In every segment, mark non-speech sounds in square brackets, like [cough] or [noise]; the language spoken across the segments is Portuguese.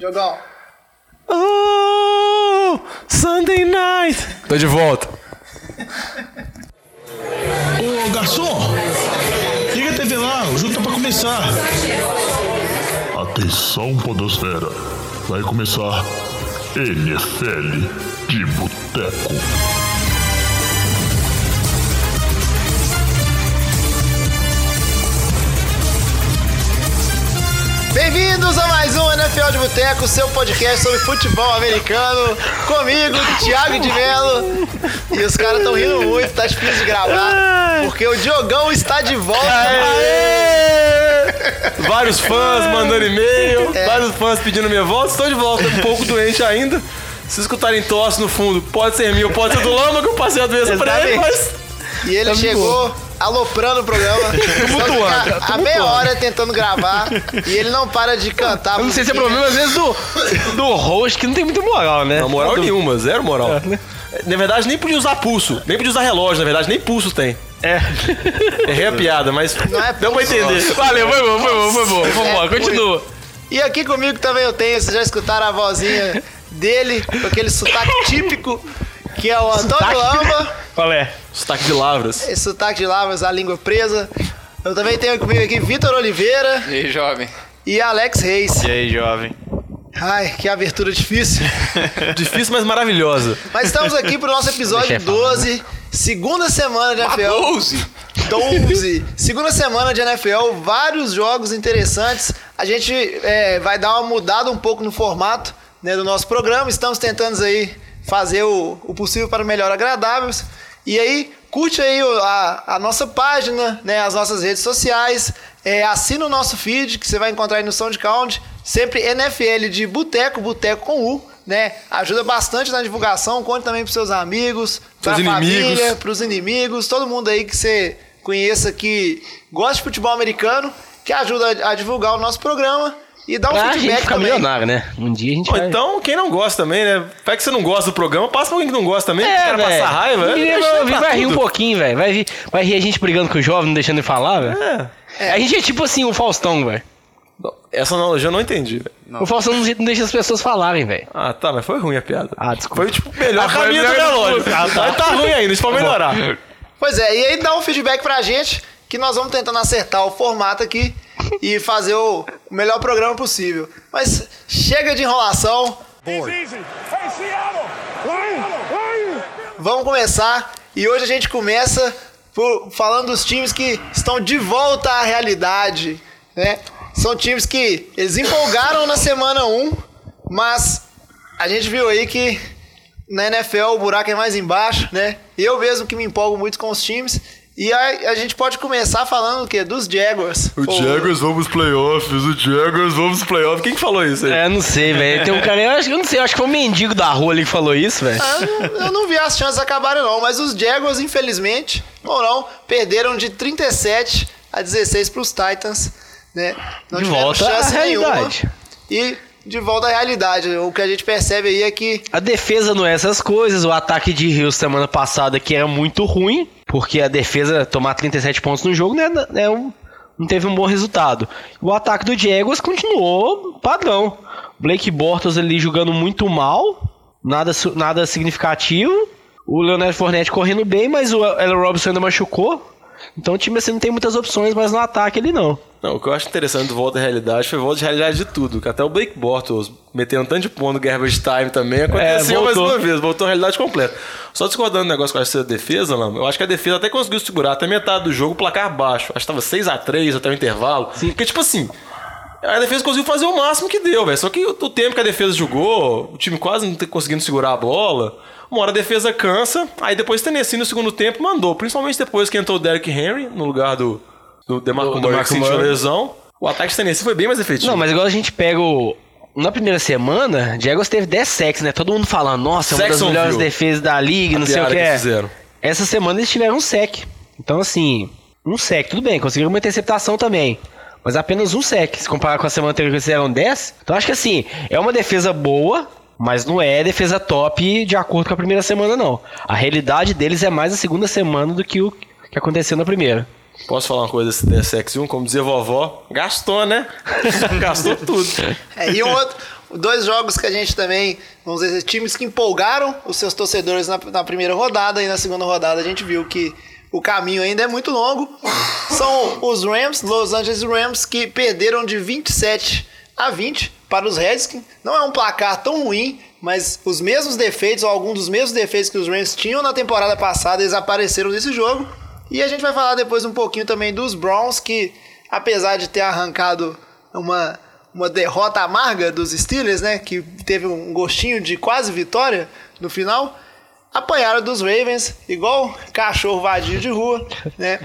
Jogão. Oh, Sunday night. Tô de volta. Ô garçom, liga a TV lá, o jogo tá pra começar. Atenção, Podosfera. Vai começar NFL de Boteco. Bem-vindos a mais um NFL de Boteco, seu podcast sobre futebol americano. Comigo, Thiago de Mello. E os caras estão rindo muito, tá difícil de gravar. Porque o Diogão está de volta. Vários fãs mandando e-mail, vários fãs pedindo minha volta. Estou de volta, um pouco doente ainda. Se escutarem tosse no fundo, pode ser meu, pode ser do Lama que eu passei a doença pra ele, mas. E ele chegou aloprando o programa. [laughs] Tumultuando, tá a- meia hora tentando gravar. E ele não para de cantar. Eu não sei se é problema, às vezes, do, do host, que não tem muita moral, né? Não, moral Do- nenhuma, zero moral. É, né? Na verdade, nem podia usar pulso, nem podia usar relógio, na verdade, nem pulso tem. É. Errei a piada, mas Não é deu pra pulso, entender. Valeu, foi bom, foi bom, foi bom. Vamos É, lá, continua. E aqui comigo também eu tenho, vocês já escutaram a vozinha dele, com aquele sotaque típico, que é o Antônio Sotaque? Lamba. [laughs] Qual é? Sotaque de lavras. Esse sotaque de lavras, a língua presa. Eu também tenho comigo aqui Vitor Oliveira E aí, jovem? e Alex Reis. E aí, jovem? Ai, que abertura difícil. [laughs] Difícil, mas maravilhosa. Mas estamos aqui pro nosso episódio Deixa eu falar, 12, segunda semana de NFL. 12! 12. Segunda semana de NFL, vários jogos interessantes. A gente é, vai dar uma mudada um pouco no formato né, do nosso programa. Estamos tentando aí fazer o, o possível para melhor agradáveis. E aí, curte aí o- a, a nossa página, né, as nossas redes sociais. É, assina o nosso feed, que você vai encontrar aí no SoundCloud. Sempre NFL de Boteco, Boteco com U. Né? Ajuda bastante na divulgação. Conte também para seus amigos, para Seus inimigos. família, para os inimigos, todo mundo aí que você conheça que gosta de futebol americano, que ajuda a, a divulgar o nosso programa e dá um Pra gente feedback ficar também. milionário, né? Um dia a gente Ou vai... então, quem não gosta também, né? Vai que você não gosta do programa, passa pra alguém que não gosta também, É, quer velho. passar raiva. Vai, deixa vai, pra vai rir um pouquinho, velho. Vai, rir- vai rir a gente brigando com o jovem, não deixando ele falar, velho. É. A gente é tipo assim, o Faustão, velho. Essa analogia eu não entendi, velho. O Faustão não não deixa as pessoas falarem, velho. Ah, tá, mas foi ruim a piada. Ah, desculpa. Foi, tipo, o melhor Ah, foi caminho do melhor- relógio. Ah, tá. Mas tá ruim ainda, isso pode melhorar. Pois é, e aí dá um feedback pra gente que nós vamos tentando acertar o formato aqui e fazer o, melhor programa possível. Mas chega de enrolação, vamos começar. E hoje a gente começa por- falando dos times que estão de volta à realidade, né? São times que eles empolgaram na semana 1, mas a gente viu aí que na NFL o buraco é mais embaixo, né? Eu mesmo que me empolgo muito com os times. E a, a gente pode começar falando o quê? Dos Jaguars. O Jaguars vamos pros playoffs, o Jaguars vamos pros playoffs. Quem que falou isso aí? É, não sei, velho. Tem um cara, eu, acho, eu não sei, eu acho que foi um mendigo da rua ali que falou isso, velho. Ah, eu, não, eu não vi as chances acabarem não, mas os Jaguars, infelizmente, ou não, perderam de 37 a 16 para os Titans, né? Não De volta à nenhuma. realidade. E de volta à realidade. O que a gente percebe aí é que A defesa não é essas coisas. O ataque de Rio semana passada que era muito ruim, porque a defesa tomar 37 pontos no jogo né, é um- não teve um bom resultado. O ataque do Jaguars continuou padrão. Blake Bortles ali jogando muito mal, nada, nada significativo. O Leonard Fournette correndo bem, mas o Allen Robinson ainda machucou. Então o time assim não tem muitas opções, mas no ataque ele não. Não, o que eu acho interessante do volta à realidade foi volta de realidade de tudo. Que até o Blake Bortles metendo tanto de ponto no garbage time também aconteceu É, mais uma vez, voltou à realidade completa. Só discordando do negócio com essa defesa, Lama, eu acho que a defesa até conseguiu segurar até metade do jogo, placar baixo. Acho que tava 6x3 até o intervalo. Porque, tipo assim, a defesa conseguiu fazer o máximo que deu, velho. Só que o tempo que a defesa jogou, o time quase não conseguindo segurar a bola. Uma hora a defesa cansa, aí depois Tennessee no segundo tempo mandou. Principalmente depois que entrou o Derrick Henry no lugar do, do DeMarco Do- Murray que sentiu a lesão. O ataque de Tennessee foi bem mais efetivo. Não, mas igual a gente pega o. Na primeira semana, Jaguars teve 10 sacks, né? Todo mundo falando, nossa, é uma das melhores defesas da liga, não sei o que. que é. fizeram. Essa semana eles tiveram um sec. Então, assim, um sec, tudo bem, conseguiram uma interceptação também. Mas apenas um sec. Se comparar com a semana anterior que eles fizeram 10. Então, acho que assim, é uma defesa boa, mas não é defesa top de acordo com a primeira semana, não. A realidade deles é mais a segunda semana do que o que aconteceu na primeira. Posso falar uma coisa desse DSX1? Como dizia vovó, gastou, né? [laughs] gastou tudo. É, e um outro, dois jogos que a gente também, vamos dizer, times que empolgaram os seus torcedores na, na primeira rodada e na segunda rodada a gente viu que o caminho ainda é muito longo. São os Rams, Los Angeles Rams, que perderam de 27 a 20 para os Redskins. Não é um placar tão ruim, mas os mesmos defeitos, ou alguns dos mesmos defeitos que os Rams tinham na temporada passada, eles apareceram nesse jogo. E a gente vai falar depois um pouquinho também dos Browns, que apesar de ter arrancado uma, uma derrota amarga dos Steelers, né, que teve um gostinho de quase vitória no final, apanharam dos Ravens, igual cachorro vadio de rua, né?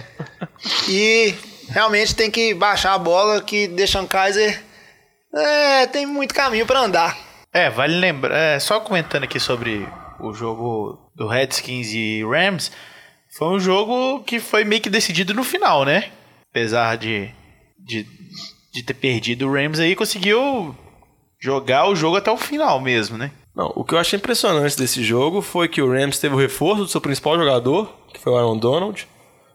E realmente tem que baixar a bola que Deshaun Kaiser é, tem muito caminho para andar. É, vale lembrar, é, só comentando aqui sobre o jogo do Redskins e Rams, foi um jogo que foi meio que decidido no final, né? Apesar de, de, de ter perdido o Rams aí, conseguiu jogar o jogo até o final mesmo, né? Não, o que eu achei impressionante desse jogo foi que o Rams teve o reforço do seu principal jogador, que foi o Aaron Donald.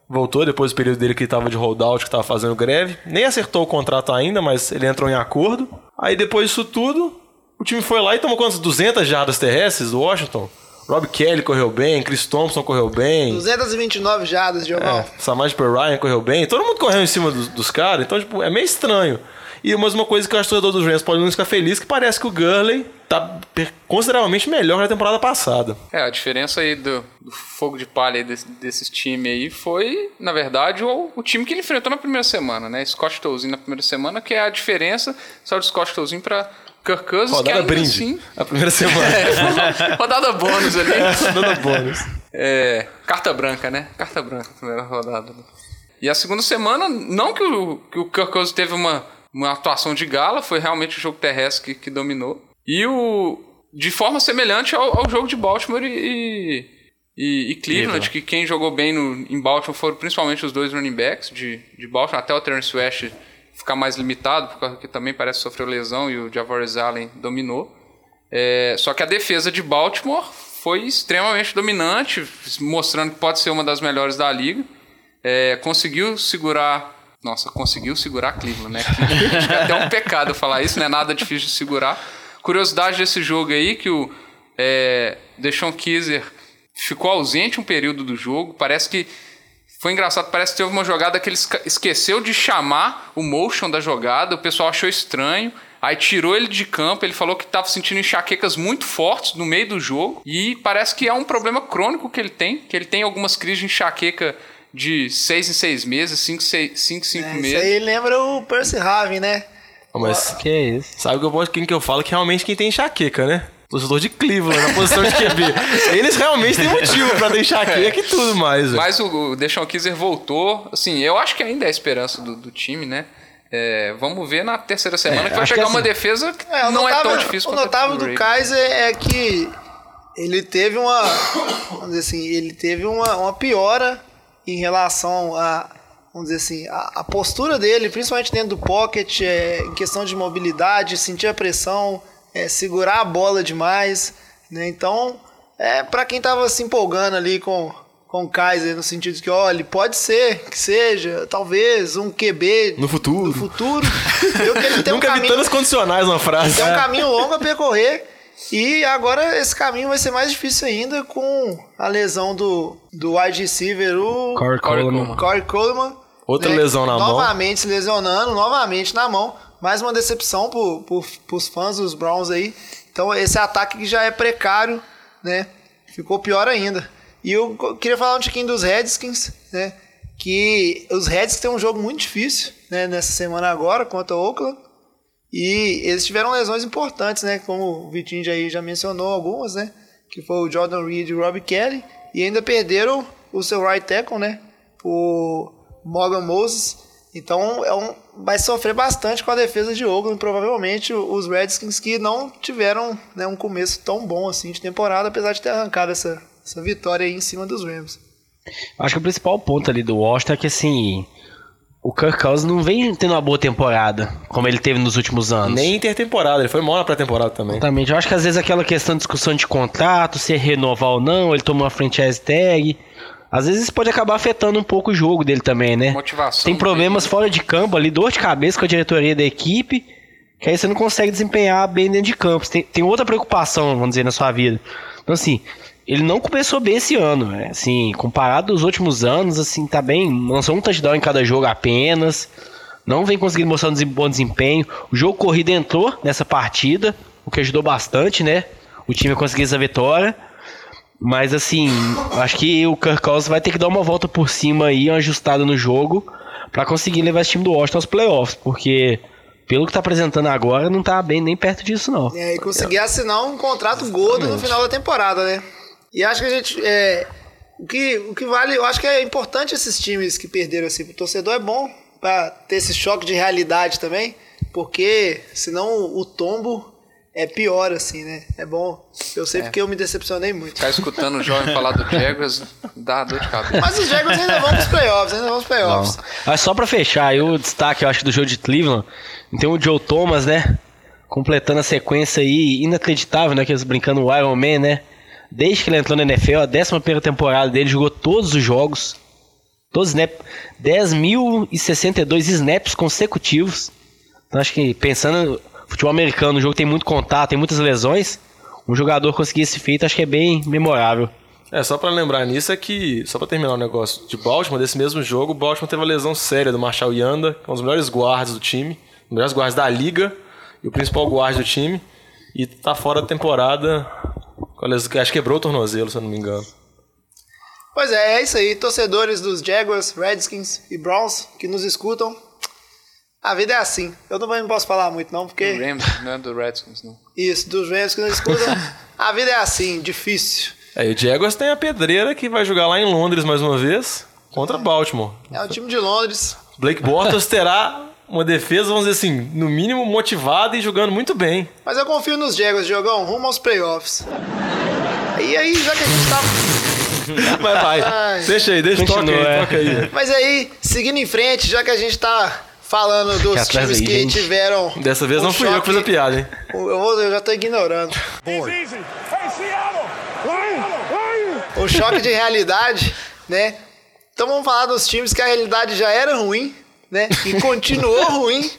Voltou depois do período dele que estava de holdout, que estava fazendo greve. Nem acertou o contrato ainda, mas ele entrou em acordo. Aí depois disso tudo, o time foi lá e tomou quantas? 200 jardas terrestres do Washington? Rob Kelly correu bem, Chris Thompson correu bem. 229 jardas de É, Samaj Ryan correu bem. Todo mundo correu em cima dos, dos caras, então tipo, é meio estranho. E mais uma coisa que eu acho que o torcedor dos Rams pode não ficar feliz, que parece que o Gurley tá consideravelmente melhor na temporada passada. É, a diferença aí do, do fogo de palha desse, desses times aí foi, na verdade, o, o time que ele enfrentou na primeira semana, né? Scott Tolzien na primeira semana, que é a diferença só de Scott Tolzien pra Kirk Cousins, que Rodada ainda brinde. assim... A primeira semana. [laughs] É, rodada bônus ali. [laughs] Dando bônus. É, carta branca, né? Carta branca, primeira rodada. E a segunda semana, não que o, que o Kirk Cousins teve uma, uma atuação de gala, foi realmente o jogo terrestre que, que dominou. E o. De forma semelhante ao, ao jogo de Baltimore e, e, e Cleveland, que quem jogou bem no, em Baltimore foram principalmente os dois running backs de, de Baltimore, até o Terence West ficar mais limitado, porque também parece que sofreu lesão e o Javaris Allen dominou. É, só que a defesa de Baltimore foi extremamente dominante, mostrando que pode ser uma das melhores da liga. É, conseguiu segurar. Nossa, conseguiu segurar Cleveland, né? Que, [laughs] é até um pecado falar isso, não é nada difícil de segurar. Curiosidade desse jogo aí, que o é, Kaiser ficou ausente um período do jogo. Parece que foi engraçado, parece que teve uma jogada que ele esqueceu de chamar o motion da jogada, o pessoal achou estranho. Aí tirou ele de campo, ele falou que estava sentindo enxaquecas muito fortes no meio do jogo. E parece que é um problema crônico que ele tem, que ele tem algumas crises de enxaqueca de seis em seis meses, cinco, seis, cinco, cinco É, isso meses. aí lembra o Percy Harvin, né? Mas Que é isso? sabe que eu posso- quem que eu falo que realmente quem tem enxaqueca, né? Torcedor de Cleveland, na posição de QB. [laughs] Eles realmente têm motivo pra ter enxaqueca e tudo mais. Mas o, o Deshaun Kaiser voltou. Assim, eu acho que ainda é a esperança do, do time, né? É, vamos ver na terceira semana que vai acho que assim- uma defesa que É, não é notável- tão difícil O notável do. Kaiser é que ele teve uma. Vamos dizer assim, ele teve uma, uma piora em relação a. Vamos dizer assim, a, a postura dele, principalmente dentro do pocket, é, em questão de mobilidade, sentir a pressão, é, segurar a bola demais. Né? Então, é, para quem tava se empolgando ali com, com o Kaiser, no sentido de que, olha, pode ser que seja, talvez, um QB No futuro. no futuro. Eu que ele [laughs] tem um Nunca vi caminho, tantas condicionais numa frase. tem um caminho longo a percorrer. E agora esse caminho vai ser mais difícil ainda com a lesão do, do wide receiver, o Corey Coleman. Corey Coleman. Outra lesão na mão. Novamente se lesionando, novamente na mão. Mais uma decepção pro, pro, pros fãs dos Browns aí. Então esse ataque que já é precário, né? Ficou pior ainda. E eu queria falar um tiquinho dos Redskins, né? Que os Redskins têm um jogo muito difícil, né? Nessa semana agora contra o Oakland. E eles tiveram lesões importantes, né? Como o Vitinho já, já mencionou algumas, né? Que foi o Jordan Reed e o Rob Kelly. E ainda perderam o seu right tackle, né? O Morgan Moses. Então é um, vai sofrer bastante com a defesa de Oakland. Provavelmente os Redskins que não tiveram né, um começo tão bom assim de temporada, apesar de ter arrancado essa, essa vitória aí em cima dos Rams. Acho que o principal ponto ali do Washington é que assim. O Kirk Cousins não vem tendo uma boa temporada, como ele teve nos últimos anos. Nem intertemporada, ele foi mal na pré-temporada também. Exatamente. Eu acho que às vezes aquela questão de discussão de contrato, se renovar ou não, ele tomou uma franchise tag. às vezes isso pode acabar afetando um pouco o jogo dele também, né? Motivação Tem problemas dele. fora de campo ali, dor de cabeça com a diretoria da equipe, que aí você não consegue desempenhar bem dentro de campo. Tem, tem outra preocupação, vamos dizer, na sua vida. Então, assim, ele não começou bem esse ano, né? Assim, comparado aos últimos anos, assim, tá bem. Lançou um touchdown em cada jogo apenas. Não vem conseguindo mostrar um bom desempenho. O jogo corrido entrou nessa partida, o que ajudou bastante, né? O time a conseguir essa vitória. Mas assim, acho que o Kirk Cousins vai ter que dar uma volta por cima aí, uma ajustada no jogo, pra conseguir levar esse time do Washington aos playoffs, porque pelo que tá apresentando agora, não tá bem nem perto disso, não. É, e conseguir assinar um contrato gordo no final da temporada, né? E acho que a gente. É, o, que, o que vale, eu acho que é importante esses times que perderam assim pro torcedor, é bom pra ter esse choque de realidade também, porque senão o tombo é pior, assim, né? É bom. Eu sei porque eu me decepcionei muito. Ficar escutando o jovem falar do Jaguars dá dor de cabeça. Mas os Jaguars ainda vão pros playoffs, ainda vão pros playoffs. Mas só pra fechar aí o destaque, eu acho, do jogo de Cleveland, tem o Joe Thomas, né? Completando a sequência aí, inacreditável, né? Que eles brincando o Iron Man, né? Desde que ele entrou na NFL, a 11 temporada dele, jogou todos os jogos. Todos os snaps. 10.062 snaps consecutivos. Então acho que pensando futebol americano, o jogo tem muito contato, tem muitas lesões. Um jogador conseguir esse feito, acho que é bem memorável. É, só pra lembrar nisso é que, só pra terminar o negócio de Baltimore, desse mesmo jogo, o Baltimore teve uma lesão séria do Marshall Yanda, que é um dos melhores guardas do time, um dos melhores guardas da liga, e o principal guarda do time, e tá fora da temporada, acho que quebrou o tornozelo, se eu não me engano. Pois é, é isso aí. Torcedores dos Jaguars, Redskins e Browns que nos escutam. A vida é assim. Eu não posso falar muito, não, Do porque. Rams, não é do Redskins, não. Isso, dos Rams que nos escutam. [laughs] a vida é assim, difícil. É, e o Jaguars tem a pedreira que vai jogar lá em Londres mais uma vez, contra Baltimore. É o time de Londres. Blake Bortles terá uma defesa, vamos dizer assim, no mínimo motivada e jogando muito bem. Mas eu confio nos Jaguars, Diogão, rumo aos playoffs. E aí, já que a gente tá. [laughs] Mas vai, Ai. deixa aí, deixa, toca Continua, aí, é. toca aí. Mas aí, seguindo em frente, já que a gente tá falando dos atrás times aí, que gente. tiveram. Dessa vez um não fui eu que fiz a choque- piada, hein? Eu, vou- eu já tô ignorando. O choque de realidade, né? Então vamos falar dos times que a realidade já era ruim, né? E continuou [laughs] ruim.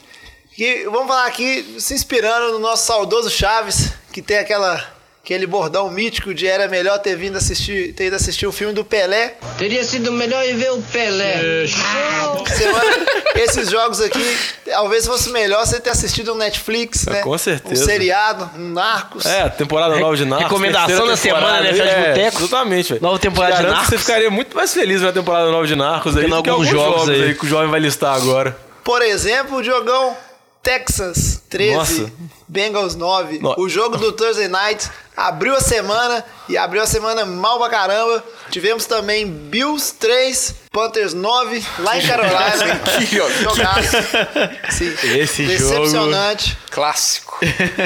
E vamos falar aqui, se inspirando no nosso saudoso Chaves, que tem aquela, aquele bordão mítico de era melhor ter vindo assistir, ter ido assistir o filme do Pelé. Teria sido melhor ir ver o Pelé. Semana, esses jogos aqui, talvez fosse melhor você ter assistido um Netflix, né? com certeza. Um seriado, um Narcos. É, temporada nova de Narcos. recomendação da semana, né, é, Boteco? Exatamente, velho. Nova temporada de Garanto que Narcos. você ficaria muito mais feliz na temporada nova de Narcos aí do que alguns alguns jogos jogos, aí. aí. que o jovem vai listar agora. Por exemplo, o jogão Texas 13, Nossa. Bengals 9. No- O jogo do Thursday Night abriu a semana e abriu a semana mal pra caramba. Tivemos também Bills 3, Panthers 9, lá em Carolina. [laughs] Que Jogaço. Sim. Esse Decepcionante. Clássico.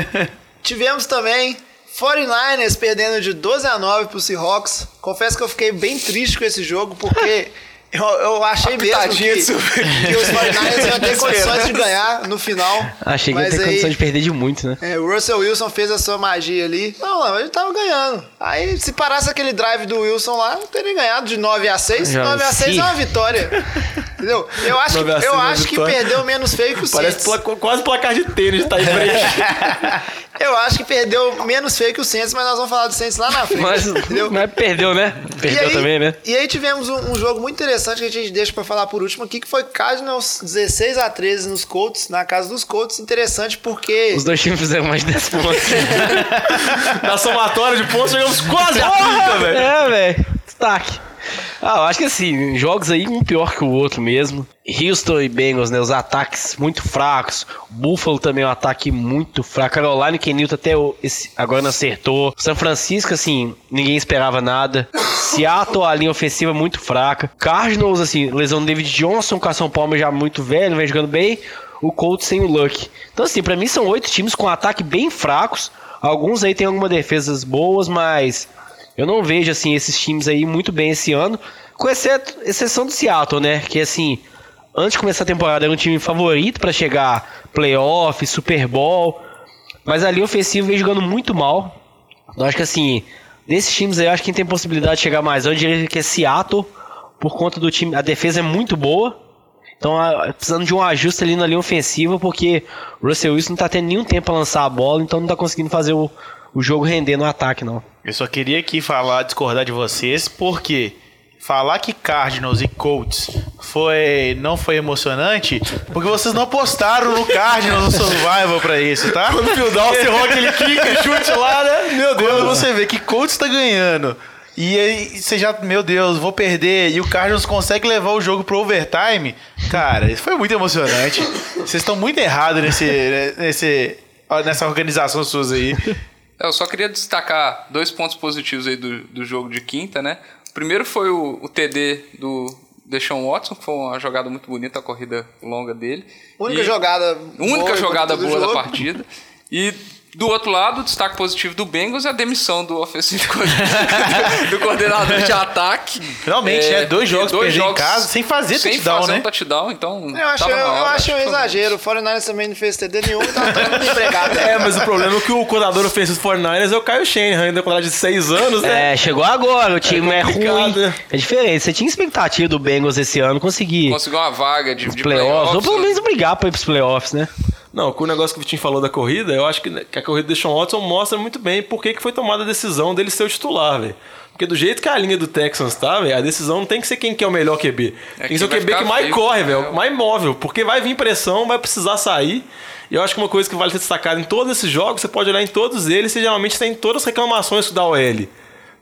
[laughs] Tivemos também 49ers perdendo de 12 a 9 pro Seahawks. Confesso que eu fiquei bem triste com esse jogo, porque eu, eu achei mesmo que, [laughs] que os 49ers iam ter [laughs] condições de ganhar no final. Achei que ia Mas ter aí, condição de perder de muito, né? é, o Russell Wilson fez a sua magia ali. Não, não, ele tava ganhando. Aí, se parasse aquele drive do Wilson lá, não teria ganhado de 9 a 6. Já 9 a 6 sim. é uma vitória. [laughs] Entendeu? Eu acho, 9 a que, 6 eu é acho que perdeu menos feio que o [laughs] Parece Saints. pla- quase placar de tênis, tá em frente. [laughs] Eu acho que perdeu menos feio que o Saints, mas nós vamos falar do Saints lá na frente. Mas, entendeu? mas perdeu, né? Perdeu aí- também, né? E aí tivemos um, um jogo muito interessante que a gente deixa pra falar por último aqui, que foi Cardinals 16 a 13 nos Colts, na casa dos Colts. Interessante porque... Os dois times fizeram mais de 10 pontos. [laughs] Na somatória de pontos, chegamos quase a 30, velho. é, velho. Destaque. Ah, eu acho que assim, jogos aí um pior que o outro mesmo. Houston e Bengals, né? Os ataques muito fracos. Buffalo também é um ataque muito fraco. Carolina Kenilton até esse, agora não acertou. São Francisco, assim, ninguém esperava nada. Seattle, a linha ofensiva muito fraca. Cardinals, assim, lesão do David Johnson, com a São Paulo já muito velho, vem jogando bem. O Colts sem o Luck. Então, assim, pra mim são oito times com ataque bem fracos. Alguns aí tem algumas defesas boas, mas eu não vejo assim esses times aí muito bem esse ano, com exceto, exceção do Seattle, né? Que assim, antes de começar a temporada era um time favorito para chegar playoff, Super Bowl, mas a linha ofensiva vem jogando muito mal. Eu acho que assim, desses times aí, eu acho que tem possibilidade de chegar mais, eu diria que é Seattle, por conta do time, a defesa é muito boa. Então, a- precisando de um ajuste ali na linha ofensiva, porque o Russell Wilson não tá tendo nenhum tempo pra lançar a bola, então não tá conseguindo fazer o, o jogo render no ataque, não. Eu só queria aqui falar, discordar de vocês, porque falar que Cardinals e Colts foi, não foi emocionante, porque vocês não apostaram no Cardinals no Survival pra isso, tá? No Fildal, você rola aquele kick, [laughs] chute lá, né? Meu Deus. Quando você vê que Colts tá ganhando, e aí você já, meu Deus, vou perder, e o Cardinals consegue levar o jogo pro overtime, cara, isso foi muito emocionante. Vocês estão muito errados nesse, nesse, nessa organização suas aí. Eu só queria destacar dois pontos positivos aí do, do jogo de quinta, né? O primeiro foi o, o TD do Deshaun Watson, que foi uma jogada muito bonita, a corrida longa dele. Única E- jogada Única boa jogada boa da partida. E do outro lado, o destaque positivo do Bengals é a demissão do ofensivo [laughs] do coordenador de ataque. Finalmente, né? Dois jogos perder em casa, sem fazer sem touchdown, fazer né? um touchdown, então. Eu acho, tava eu, hora, acho um exagero. O 49ers também não fez TD nenhum, tá todo mundo [laughs] empregado. É, mas o problema é que o coordenador ofensivo do 49ers é o Kyle Shanahan, ainda contrato de 6 anos, né? É, chegou agora, o time é, complicado, ruim. É diferente. Você tinha expectativa do Bengals esse ano conseguir Conseguiu uma vaga de, de playoffs, ou pelo né? menos brigar pra ir pros playoffs, né? Não, com o negócio que o Vitinho falou da corrida, eu acho que, que a corrida do Sean Watson mostra muito bem por que que foi tomada a decisão dele ser o titular, velho. Porque do jeito que a linha do Texans tá, velho, a decisão não tem que ser quem que é o melhor QB. tem que ser o QB que mais vivo. corre, É. velho, mais móvel. Porque vai vir pressão, vai precisar sair. E eu acho que uma coisa que vale ser destacada em todos esses jogos, você pode olhar em todos eles, você geralmente tem todas as reclamações da OL.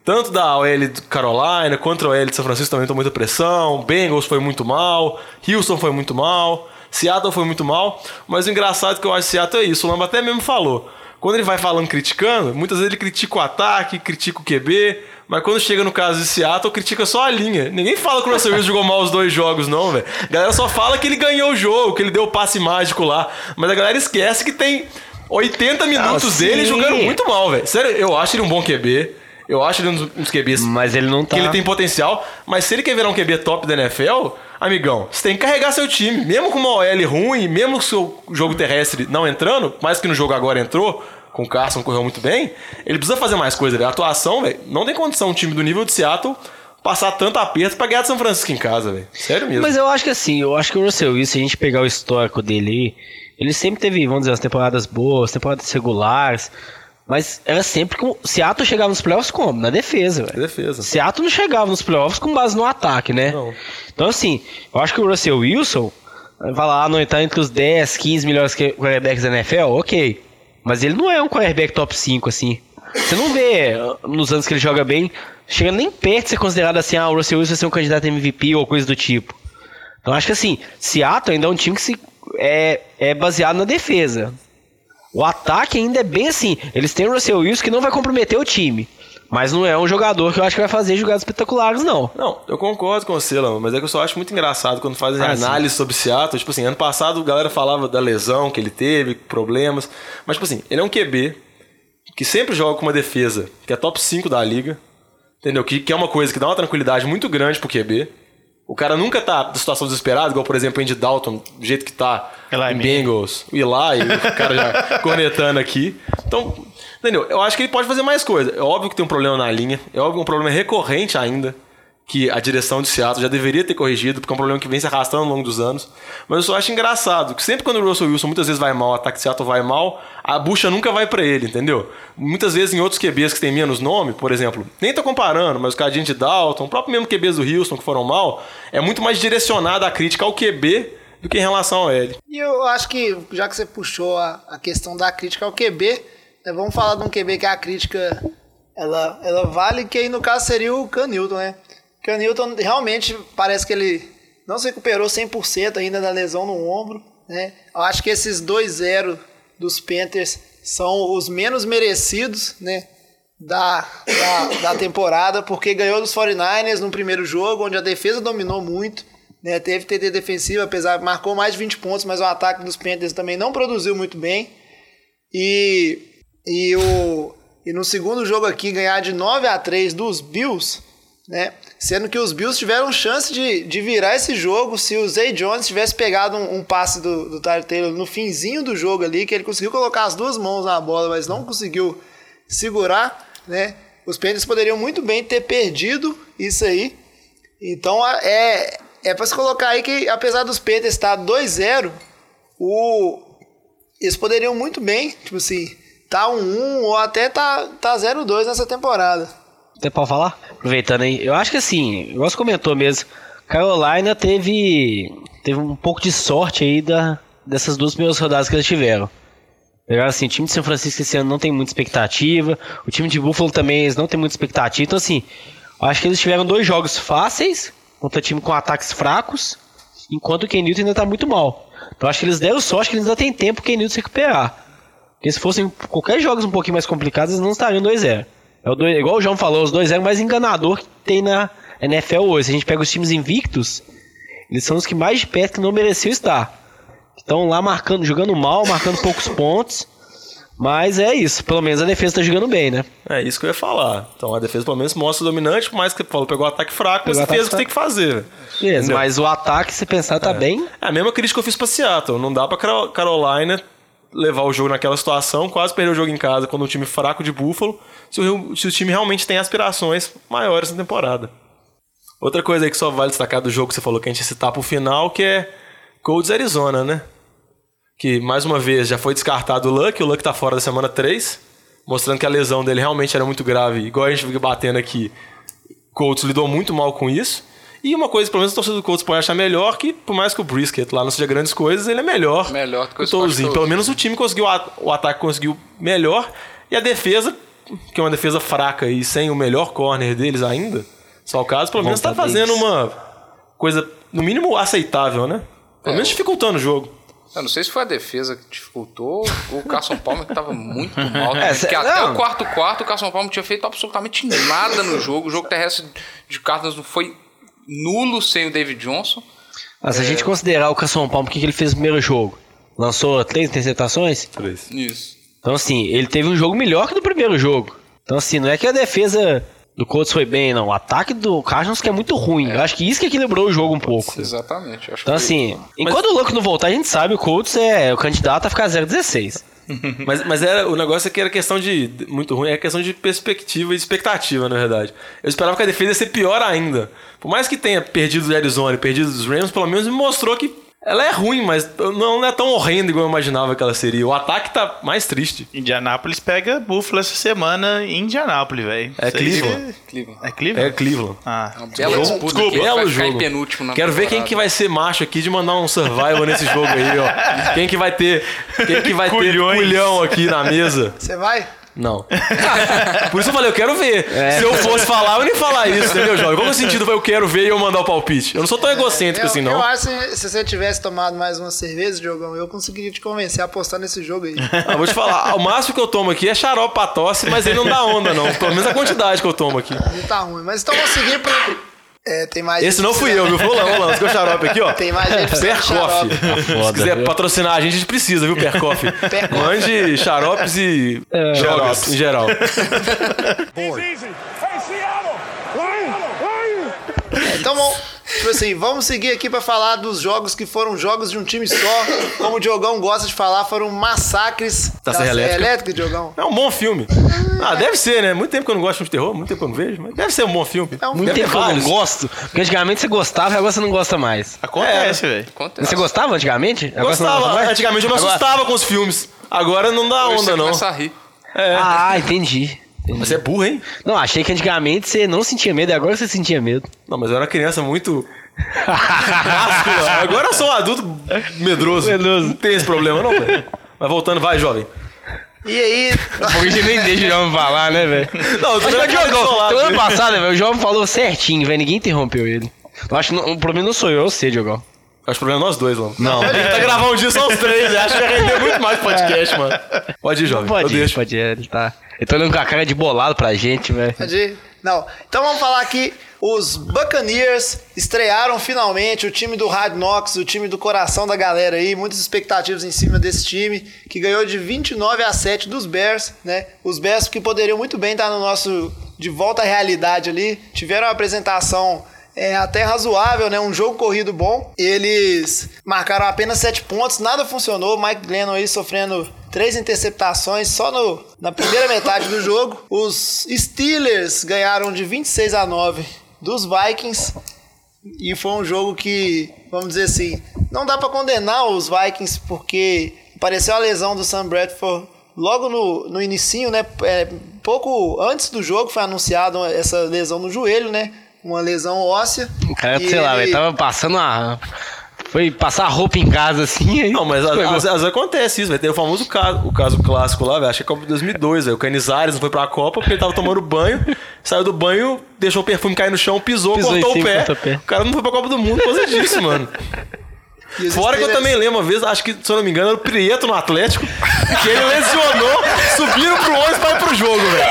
Tanto da OL de Carolina, quanto a OL de São Francisco também tomou muita pressão. Bengals foi muito mal. Houston foi muito mal. Seattle foi muito mal. Mas o engraçado que eu acho de Seattle é isso. O Lamba até mesmo falou. Quando ele vai falando criticando, muitas vezes ele critica o ataque, critica o QB. Mas quando chega no caso de Seattle, critica só a linha. Ninguém fala que o Russell Wilson jogou mal os dois jogos, não, velho. A galera só fala que ele ganhou o jogo, que ele deu o passe mágico lá. Mas a galera esquece que tem 80 minutos sim. dele jogando muito mal, velho. Sério, eu acho ele um bom QB. Eu acho ele um dos, um dos QBs Mas ele não tá. que ele tem potencial. Mas se ele quer virar um QB top da NFL, amigão, você tem que carregar seu time. Mesmo com uma OL ruim, mesmo com o seu jogo terrestre não entrando, mais que no jogo agora entrou, com o Carson correu muito bem, ele precisa fazer mais coisa, velho. A atuação, velho, não tem condição um time do nível de Seattle passar tanto aperto pra ganhar de São Francisco em casa, velho. Sério mesmo. Mas eu acho que assim, eu acho que o Russell Wilson, se a gente pegar o histórico dele ele sempre teve, vamos dizer, as temporadas boas, temporadas regulares, mas era sempre com. Seattle chegava nos playoffs como? Na defesa, velho. Defesa. Seattle não chegava nos playoffs com base no ataque, né? Não. Então, assim, eu acho que o Russell Wilson vai lá, não entrar entre os 10, 15 melhores quarterbacks da NFL, ok. Mas ele não é um quarterback top 5, assim. Você não vê uh, nos anos que ele joga bem, chega nem perto de ser considerado assim, ah, o Russell Wilson vai ser um candidato a MVP ou coisa do tipo. Então acho que assim, Seattle ainda é um time que se, é, é baseado na defesa. O ataque ainda é bem assim. Eles têm o Russell Wilson que não vai comprometer o time. Mas não é um jogador que eu acho que vai fazer jogadas espetaculares, não. Não, eu concordo com você, Lama, mas é que eu só acho muito engraçado quando fazem Ah, sim. análise sobre Seattle. Tipo assim, ano passado a galera falava da lesão que ele teve, problemas. Mas, tipo assim, ele é um QB que sempre joga com uma defesa que é top 5 da liga. Entendeu? Que, que é uma coisa que dá uma tranquilidade muito grande pro QB. O cara nunca tá na situação desesperada, igual, por exemplo, o Andy Dalton, do jeito que tá Eli em Manning. Bengals, o Eli, o cara já [laughs] cornetando aqui. Então, entendeu? Eu acho que ele pode fazer mais coisa. É óbvio que tem um problema na linha, é óbvio que é um problema recorrente ainda, que a direção de Seattle já deveria ter corrigido, porque é um problema que vem se arrastando ao longo dos anos. Mas eu só acho engraçado que sempre quando o Russell Wilson muitas vezes vai mal, o ataque de Seattle vai mal, a bucha nunca vai pra ele, entendeu? Muitas vezes em outros QBs que tem menos nome, por exemplo, nem tô comparando, mas o Cadinho de Dalton, o próprio mesmo QBs do Houston que foram mal, é muito mais direcionada a crítica ao QB do que em relação a ele. E eu acho que, já que você puxou a, a questão da crítica ao QB, né, vamos falar de um QB que a crítica ela, ela vale, que aí no caso seria o Canilton, né? Canilton realmente parece que ele não se recuperou 100% ainda da lesão no ombro, né? Eu acho que esses 2-0 dos Panthers são os menos merecidos, né? Da, da, da temporada, porque ganhou dos 49ers no primeiro jogo, onde a defesa dominou muito, né? Teve TD defensivo, apesar marcou mais de 20 pontos, mas o ataque dos Panthers também não produziu muito bem. E, e, o, e no segundo jogo aqui, ganhar de 9 a 3 dos Bills, né? Sendo que os Bills tiveram chance de, de virar esse jogo se o Zay Jones tivesse pegado um, um passe do, do Tyler Taylor no finzinho do jogo ali, que ele conseguiu colocar as duas mãos na bola, mas não conseguiu segurar, né? os Panthers poderiam muito bem ter perdido isso aí. Então é, é para se colocar aí que apesar dos Panthers estar 2-0, o, eles poderiam muito bem, tipo assim, tá um 1 ou até tá, tá 0-2 nessa temporada. Você pode falar? Aproveitando aí. Eu acho que assim, você comentou mesmo, Carolina teve, teve um pouco de sorte aí da, dessas duas primeiras rodadas que eles tiveram. Pegaram assim, o time de São Francisco esse ano não tem muita expectativa, o time de Buffalo também eles não tem muita expectativa. Então assim, eu acho que eles tiveram dois jogos fáceis contra time com ataques fracos, enquanto o Ken Newton ainda tá muito mal. Então acho que eles deram sorte que eles ainda tem tempo o Ken Newton se recuperar. Porque se fossem qualquer jogos um pouquinho mais complicados, eles não estariam 2-0. É o dois- igual o João falou, os 2-0 mais enganador que tem na NFL hoje. Se a gente pega os times invictos, eles são os que mais de perto que não mereciam estar. Estão lá marcando, jogando mal, marcando poucos pontos. Mas é isso, pelo menos a defesa tá jogando bem, né? É isso que eu ia falar. Então a defesa pelo menos mostra dominante, por mais que falou, pegou o ataque fraco, mas Pegou fez o ataque que tem que fazer. Beleza, mas o ataque, se pensar, tá bem. É a mesma crítica que eu fiz pra Seattle. Não dá pra Caro- Carolina levar o jogo naquela situação, quase perder o jogo em casa quando um time fraco de Buffalo, se o, se o time realmente tem aspirações maiores na temporada. Outra coisa aí que só vale destacar do jogo que você falou que a gente ia citar pro final, que é Colts Arizona, né? Que mais uma vez já foi descartado o Luck, o Luck tá fora da semana 3, mostrando que a lesão dele realmente era muito grave, igual a gente fica batendo aqui. Colts lidou muito mal com isso. E uma coisa, pelo menos o torcedor do Colts pode achar melhor, que por mais que o Brisket lá não seja grandes coisas, ele é melhor. Melhor do que o o Touzinho. Scott Pelo menos o time conseguiu, o ataque conseguiu melhor. E a defesa, que é uma defesa fraca e sem o melhor corner deles ainda, só o caso, pelo menos tá Volta fazendo uma coisa, no mínimo, aceitável, né? Pelo É, menos dificultando o jogo. Eu não sei se foi a defesa que dificultou ou o Carson Palmer que tava muito [laughs] mal. É, porque cê- até não. o quarto quarto o Carson Palmer não tinha feito absolutamente nada no jogo. O jogo terrestre de Cardinals foi nulo sem o David Johnson. Mas se a gente considerar o São Paulo, o que ele fez no primeiro jogo? Lançou três interceptações? Isso. Então, assim, ele teve um jogo melhor que no primeiro jogo. Então, assim, não é que a defesa do Colts foi bem, não. O ataque do Cardinals que é muito ruim. Eu acho que isso que equilibrou o jogo um pouco. Exatamente. Então, que assim, enquanto o Louco não voltar, a gente sabe, o Colts é o candidato a ficar 0-16. [laughs] Mas, mas era, o negócio aqui era questão de. Muito ruim, é questão de perspectiva e expectativa, na verdade. Eu esperava que a defesa ia ser pior ainda. Por mais que tenha perdido o Arizona e perdido os Rams, pelo menos me mostrou que ela é ruim, mas não é tão horrenda igual eu imaginava que ela seria. O ataque tá mais triste. Indianápolis pega Buffalo essa semana em Indianápolis, velho. É Isso aí Cleveland. Cleveland. É Cleveland? É Cleveland. Ah, Bela disputa Desculpa, aqui, belo vai ficar jogo. em penúltimo na Quero ver quem que vai ser macho aqui de mandar um survival nesse jogo aí, ó. Quem que vai ter, quem que vai ter culhão aqui na mesa. Você vai? Não. [laughs] Por isso eu falei, eu quero ver. Se eu fosse falar, eu nem ia falar isso, entendeu, Jovem? Qual é o sentido vai eu quero ver e eu mandar o palpite? Eu não sou tão egocêntrico Eu, assim, eu não. acho que se você tivesse tomado mais uma cerveja, Diogão, eu conseguiria te convencer a apostar nesse jogo aí. [laughs] Ah, vou te falar, o máximo que eu tomo aqui é xarope pra tosse, mas ele não dá onda, não. Pelo menos a quantidade que eu tomo aqui. Ele tá ruim. Mas então vamos seguir pro. É, tem mais. Esse não fui eu, viu? Foi o Lã, o Lã, que é o xarope aqui, ó. Tem mais gente Percoff. xarope. Se quiser patrocinar a gente, a gente precisa, viu, Percoff? Percoff. Mande xaropes e drogas em geral. Então, bom, tipo assim, vamos seguir aqui pra falar dos jogos que foram jogos de um time só. Como o Diogão gosta de falar, foram massacres Da Serra Elétrica. Diogão. É um bom filme. Ah, deve ser, né? Muito tempo que eu não gosto de filme de terror, muito tempo que eu não vejo, mas deve ser um bom filme. É um Muito tempo que eu não gosto. Porque antigamente você gostava e agora você não gosta mais. acontece, velho. Acontece. Você gostava antigamente? Agora Gostava, antigamente eu me Agora- assustava com os filmes. Agora não dá Hoje onda, você não. começa a rir. Ah, entendi. Mas você é burro, hein? Não, achei que antigamente você não sentia medo e agora você sentia medo. Não, mas eu era criança muito. Agora eu sou um adulto medroso. Medroso. Não tem esse problema, não, velho. Mas voltando, vai, jovem. E aí, Porque você nem deixa o jovem falar, né, velho? Não, eu tô vendo Diogão, ano passado, velho, o João falou certinho, velho. Ninguém interrompeu ele. Eu acho que o problema não sou eu, eu sei, Diogão. Acho que o problema é nós dois, Lama. Não. [laughs] A gente tá gravando um dia só os três, né? Acho que vai render muito mais podcast, mano. Pode ir, jovem. Pode ir, deixo. pode ir. Ele tá, ele tá olhando com a cara de bolado pra gente, velho. Pode- Não. Então vamos falar aqui. Os Buccaneers estrearam finalmente o time do Hard Knocks, o time do coração da galera aí. Muitas expectativas em cima desse time, que ganhou de 29 a 7 dos Bears, né? Os Bears que poderiam muito bem estar no nosso de volta à realidade ali. Tiveram uma apresentação é, até razoável, né? Um jogo corrido bom. Eles marcaram apenas 7 pontos, nada funcionou. Mike Glennon aí sofrendo três interceptações só no, na primeira metade do jogo. Os Steelers ganharam de 26 a 9 dos Vikings. E foi um jogo que, vamos dizer assim, não dá para condenar os Vikings porque apareceu a lesão do Sam Bradford logo no, no inicinho, né? É, pouco antes do jogo foi anunciado essa lesão no joelho, né? Uma lesão óssea. O cara, E sei lá, ele- ele tava passando a. Foi passar roupa em casa assim. Aí Não, mas às, vezes acontece isso, vai ter o famoso caso, o caso clássico lá, velho. Acho que é a Copa de 2002, velho. O Canizares não foi pra Copa porque ele tava tomando banho, [laughs] saiu do banho, deixou o perfume cair no chão, pisou, Pisou cortou o pé. cortou o pé. O cara não foi pra Copa do Mundo por causa disso, mano. Fora que eu também lembro uma vez, acho que, se eu não me engano, era o Prieto no Atlético, [laughs] que ele lesionou, subiram pro ônibus pra ir pro jogo, velho.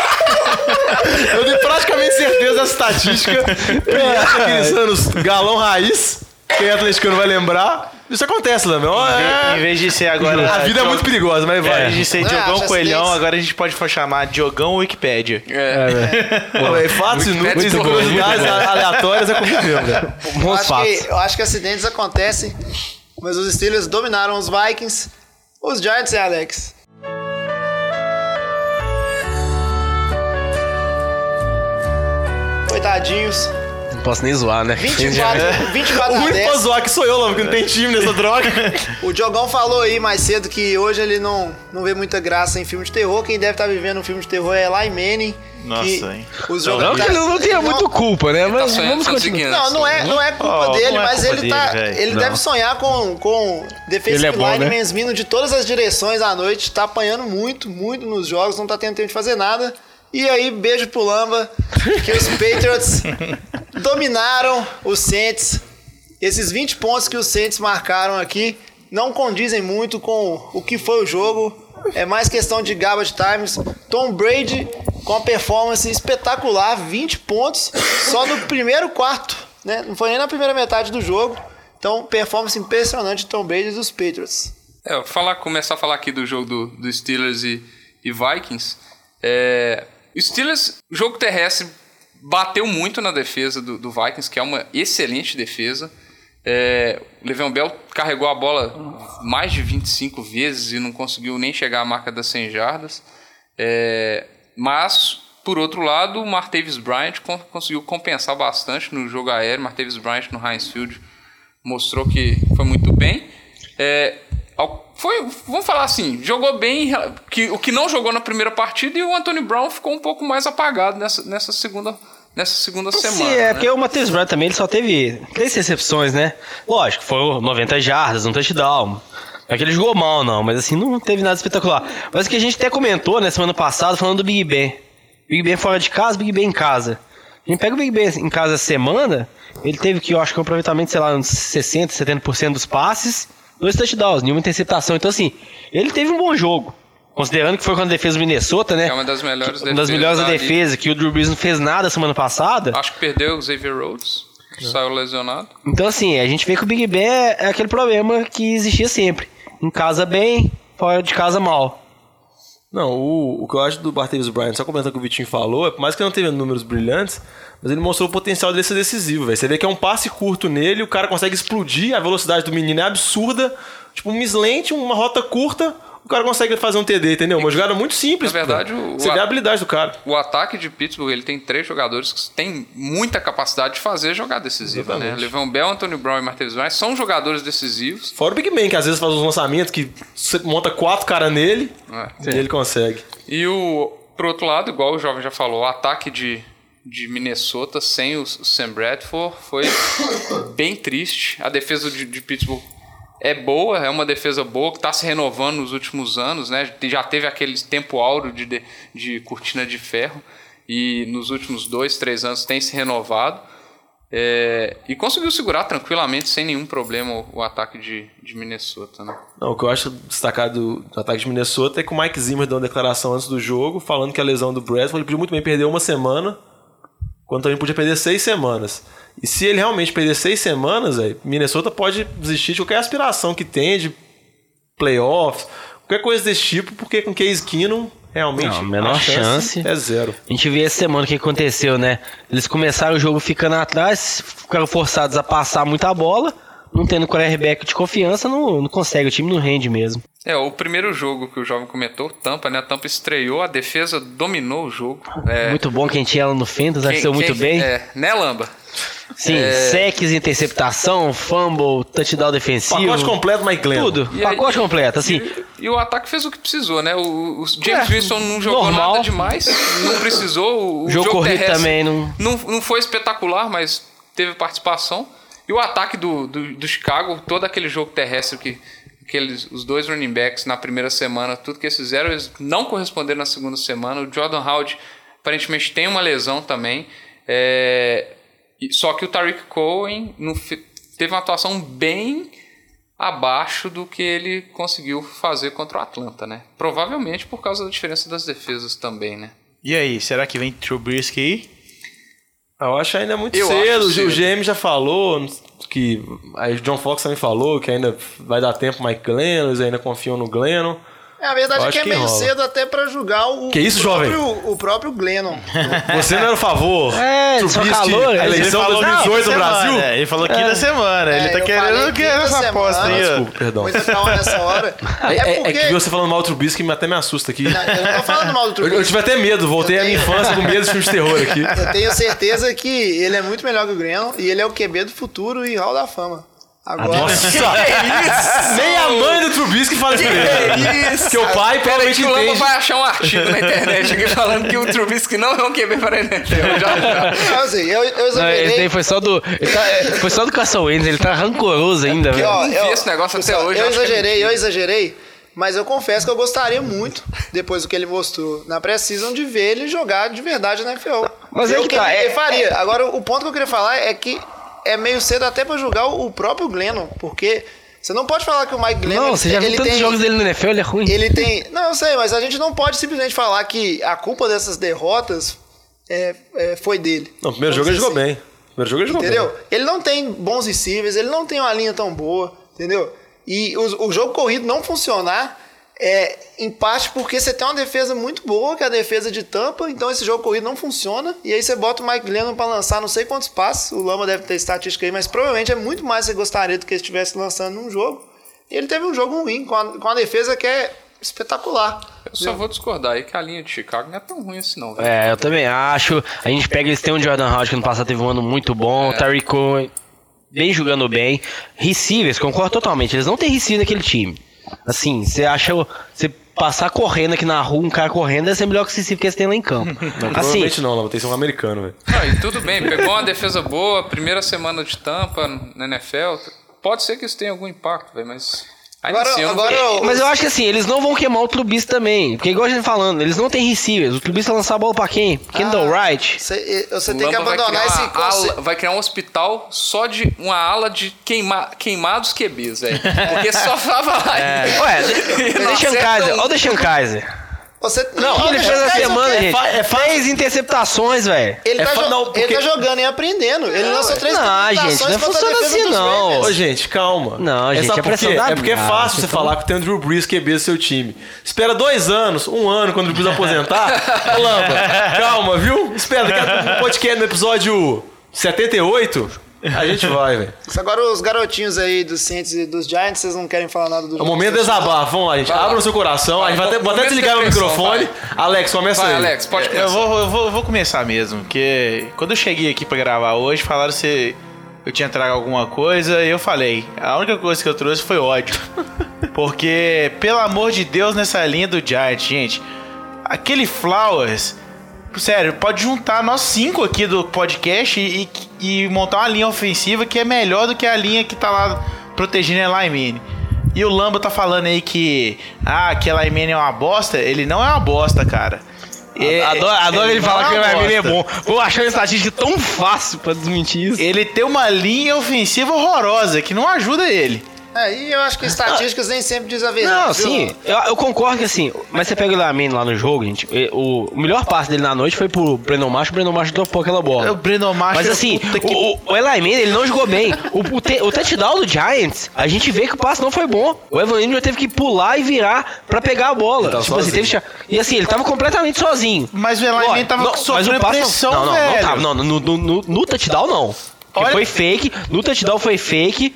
Eu tenho praticamente certeza dessa estatística. Prieto, aqueles anos galão raiz, quem é atleticano vai lembrar. Isso acontece, Lama. Ó, Em É... vez de ser agora. A vida é muito perigosa, mas Em vai. vez de ser Diogão acho Coelhão, agora a gente pode chamar Diogão Wikipédia. Pô, véio, fatos inúteis e bom, curiosidades aleatórias é comigo mesmo, velho. Eu Bons acho, fatos. que, eu acho que acidentes acontecem, mas os Steelers dominaram os Vikings. Os Giants, hein, Alex? Coitadinhos. Não posso nem zoar, né? 24, 24 O único 10. pra zoar que sou eu, Lama, que não tem time nessa droga. [laughs] O Diogão falou aí mais cedo que hoje ele não, não vê muita graça em filme de terror. Quem deve estar vivendo um filme de terror é Eli Manning. Nossa, que hein. Os Não que ele não tenha muito culpa, né? Tá Mas sonhando vamos continuar. Não, não é, não é culpa Oh, dele, não é mas culpa ele dele, tá. ele Não. deve sonhar com, com defensive Ele é bom, né? linemen de todas as direções à noite. Tá apanhando muito, muito nos jogos, não tá tendo tempo de fazer nada. E aí, beijo pro Lamba, que os Patriots [laughs] dominaram os Saints. Esses 20 pontos que os Saints marcaram aqui não condizem muito com o que foi o jogo. É mais questão de garbage times. Tom Brady com a performance espetacular, 20 pontos só no primeiro quarto, né? Não foi nem na primeira metade do jogo. Então, performance impressionante de Tom Brady e dos Patriots. É, falar, começar a falar aqui do jogo do, do Steelers e, e Vikings. É, o Steelers, jogo terrestre, bateu muito na defesa do, do Vikings, que é uma excelente defesa. É, o Le'Veon Bell carregou a bola mais de 25 vezes e não conseguiu nem chegar à marca das 100 jardas. É, mas, por outro lado, o Martavis Bryant con- conseguiu compensar bastante no jogo aéreo. Martavis Bryant no Heinz Field mostrou que foi muito bem. É, ao- foi, vamos falar assim, jogou bem que, o que não jogou na primeira partida e o Anthony Brown ficou um pouco mais apagado nessa, nessa segunda, nessa segunda semana. Sim, é né? porque o Matheus Brown também ele só teve três recepções, né? Lógico, foram 90 jardas, um touchdown. Não é que ele jogou mal, não, mas assim, não teve nada espetacular. Mas o que a gente até comentou na semana passada, falando do Big Ben. Big Ben fora de casa, Big Ben em casa. A gente pega o Big Ben em casa essa semana, ele teve que, eu acho que um aproveitamento, sei lá, uns 60%, 70% dos passes, dois touchdowns, nenhuma interceptação. Então, assim, ele teve um bom jogo. Considerando que foi com a defesa do Minnesota, né? É uma das melhores Uma das defesas melhores da defesa, que o Drew Brees não fez nada semana passada. Acho que perdeu o Xavier Rhodes, que saiu lesionado. Então, assim, a gente vê que o Big Ben é aquele problema que existia sempre. Em casa bem, fora de casa mal. Não, o, o que eu acho do Bartavius Bryant, só comentando o que o Vitinho falou, é por mais que ele não teve números brilhantes, mas ele mostrou o potencial dele ser decisivo, velho. Você vê que é um passe curto nele, o cara consegue explodir, a velocidade do menino é absurda. Tipo, um mislente, uma rota curta, o cara consegue fazer um TD, entendeu? Uma jogada muito simples. Na verdade, o- Você o vê a habilidade do cara. O ataque de Pittsburgh ele tem três jogadores que têm muita capacidade de fazer jogada decisiva, né? Exatamente. Le'Veon Bell, Anthony Brown e Martavis Bryant são jogadores decisivos. Fora o Big Ben, que às vezes faz uns lançamentos que você monta quatro caras nele É. e ele consegue. E o pro outro lado, igual o jovem já falou, o ataque de, de Minnesota sem o Sam Bradford foi [coughs] bem triste. A defesa de, de Pittsburgh é boa, é uma defesa boa que está se renovando nos últimos anos, né? Já teve aquele tempo áureo de, de, de cortina de ferro e nos últimos dois, três anos tem se renovado. É, e conseguiu segurar tranquilamente, sem nenhum problema, o, ataque de, de Minnesota, né? Não, o que eu acho destacado do, do ataque de Minnesota é que o Mike Zimmer deu uma declaração antes do jogo, falando que a lesão do Bradford ele podia muito bem perder uma semana, quando também podia perder seis semanas. E se ele realmente perder seis semanas, aí, Minnesota pode desistir de qualquer aspiração que tem de playoffs, qualquer coisa desse tipo, porque com Case Keenum, realmente, Não, a menor chance. é zero. A gente vê essa semana o que aconteceu, né? Eles começaram o jogo ficando atrás, ficaram forçados a passar muita bola, não tendo quarterback de confiança, não, não consegue, o time não rende mesmo. É, o primeiro jogo que o jovem comentou, Tampa, né? A Tampa estreou, a defesa dominou o jogo. É, Muito bom quem tinha ela no Fentas, aconteceu muito quem- bem. É, né, Lamba? Sim, é- secs, interceptação, fumble, touchdown defensivo. Pacote completo, Mike Glenn. Tudo, E aí- pacote completo, assim. E, e o ataque fez o que precisou, né? O, o James É, Wilson não jogou normal. nada demais, não precisou. O, o Jogo corrido terrestre também não- não. Não foi espetacular, mas teve participação. E o ataque do, do, do Chicago, todo aquele jogo terrestre que aqueles, os dois running backs na primeira semana, tudo que eles fizeram, eles não corresponderam na segunda semana. O Jordan Howard aparentemente tem uma lesão também. É, só que o Tariq Cohen fe- teve uma atuação bem abaixo do que ele conseguiu fazer contra o Atlanta, né? Provavelmente por causa da diferença das defesas também, né? E aí, será que vem Trubisky aí? Eu acho ainda muito Eu cedo. acho O cedo. GM já falou que. Aí John Fox também falou que ainda vai dar tempo Mike Glennon, eles ainda confiam no Glennon. É, a verdade Eu é que acho é que meio rola. cedo até pra julgar o, Que isso, o jovem? próprio, o próprio Glennon. [laughs] Você não era a favor? É, só calor, a ele eleição falou 2018 no semana, Brasil? é, ele falou quinta semana. ele É, tá eu querendo que essa aposta aí. Desculpa, perdão. Muita calma nessa hora. [laughs] É, é- porque... é que você falando mal do Trubisky até me assusta aqui. Eu não tô falando mal do [laughs] Eu, Trubisky. eu tive até medo, voltei à minha infância com medo de filmes de terror aqui. Eu tenho certeza que ele é muito melhor que o Glennon e ele é o QB do futuro e Hall da Fama. Agora, Nossa! [laughs] Nem a mãe do Trubisky fala isso pra ele. isso? Porque o pai Peraí provavelmente que o entende. vai achar um artigo na internet aqui falando que o Trubisky não é um QB para a NFL. Já, já. Não, assim, eu, eu Não, esse daí exagerei. foi só do. ele tá- é, foi só do Carson Wentz, ele tá rancoroso ainda, Porque, ó, não eu- esse negócio até hoje, Eu eu que é exagerei, eu exagerei. Mas eu confesso que eu gostaria muito, depois do que ele mostrou na pré-season, de ver ele jogar de verdade na NFL. Mas é que que tá, ele é- faria. Agora, o ponto que eu queria falar é que é meio cedo até pra julgar o próprio Glennon, porque você não pode falar que o Mike Glennon... Não, você já viu ele tantos tem- jogos dele no NFL, ele é ruim. Ele tem. Não, eu sei, mas a gente não pode simplesmente falar que a culpa dessas derrotas é, é, foi dele. Não, primeiro jogo ele jogou assim. bem. Primeiro jogo ele jogou Entendeu? bem. Ele não tem bons receivers, ele não tem uma linha tão boa, entendeu? E o, o jogo corrido não funcionar é em parte porque você tem uma defesa muito boa, que é a defesa de tampa, então esse jogo corrido não funciona. E aí você bota o Mike Glennon pra lançar não sei quantos passes. O Lama deve ter estatística aí, mas provavelmente é muito mais que você gostaria do que ele estivesse lançando num jogo. E ele teve um jogo ruim, com a, com a defesa que é espetacular. Eu só vou discordar aí que a linha de Chicago não é tão ruim assim, não. velho. É, eu também acho. A gente pega, eles têm um Jordan Howard que no passado teve um ano muito bom, Tariq Cohen bem jogando bem. Receivers, concordo totalmente, eles não têm receiver naquele time. Assim, você acha, você passar correndo aqui na rua, um cara correndo, deve ser melhor que o que eles têm lá em campo. [laughs] Não, assim, provavelmente não, não, tem que ser um americano, velho. Não, e tudo bem, pegou uma defesa boa, primeira semana de tampa na NFL. Pode ser que isso tenha algum impacto, velho, mas. Agora, assim, eu não agora eu- Mas eu acho que assim, eles não vão queimar o Trubisky também. Porque igual a gente falando, eles não têm receivers. O Trubisky vai lançar a bola pra quem? Kendall Wright. Você, você tem que abandonar esse ala- vai criar um hospital só de uma ala de queima, queimados QBs, velho. Porque só falava lá. Ué, [laughs] E não deixa Kaiser. Olha o Deshaun Kaiser. Você, O que ele fez na semana, gente? é fácil. Três interceptações, velho. Ele, É tá não, ele porque- tá jogando e aprendendo. Ele lançou três Não, interceptações gente, não a funciona assim, não. Ô, gente, calma. Não, gente, é por pressão quê? da É porque é fácil você falar que tem o Drew Brees QB do seu time. Espera dois anos, um ano, quando o Drew Brees aposentar. [laughs] Lamba, calma, viu? Espera, daqui a pouco podcast no episódio 78, a gente vai, velho. Agora os garotinhos aí dos Saints e dos Giants, vocês não querem falar nada do É o momento de desabafo. Vamos lá, gente. Vai. Abra o seu coração. A gente vai até, vou até desligar meu depressão, microfone. Alex, começa Vai, aí. Alex, pode Eu começar. vou, eu, vou, eu vou começar mesmo, porque quando eu cheguei aqui pra gravar hoje, falaram se eu tinha trago alguma coisa e eu falei. A única coisa que eu trouxe foi ódio. [laughs] Porque, pelo amor de Deus, nessa linha do Giant, gente, aquele Flowers, sério, pode juntar nós cinco aqui do podcast e, e montar uma linha ofensiva que é melhor do que a linha que tá lá protegendo a Limene. E o Lamba tá falando aí que, ah, que a Limene é uma bosta. Ele não é uma bosta, cara. É- Adoro, adoro ele não falar que o Eminem é bom. Vou achar uma estatística tão fácil pra desmentir isso. Ele tem uma linha ofensiva horrorosa que não ajuda ele. Aí eu acho que estatísticas nem sempre diz a verdade. Não, viu? sim, eu, eu concordo que assim, mas você pega o Lamine lá no jogo, gente, o, o melhor passe dele na noite foi pro Brandon Marshall, o Brandon Marshall dropou aquela bola. O Brandon Marshall, Mas assim, puta que- o, o Eli Manning, ele não jogou bem. O, o, te- o touchdown do Giants, a gente vê que o passe não foi bom. O Evan Ingram teve que pular e virar pra pegar a bola. tava Tipo assim, teve E assim, ele tava completamente sozinho. Mas o Manning tava não, mas sofrendo o passe não- pressão, não, não, velho. Não, tava, não, no, no, no, no touchdown não. Olha- foi fake, no touchdown foi fake.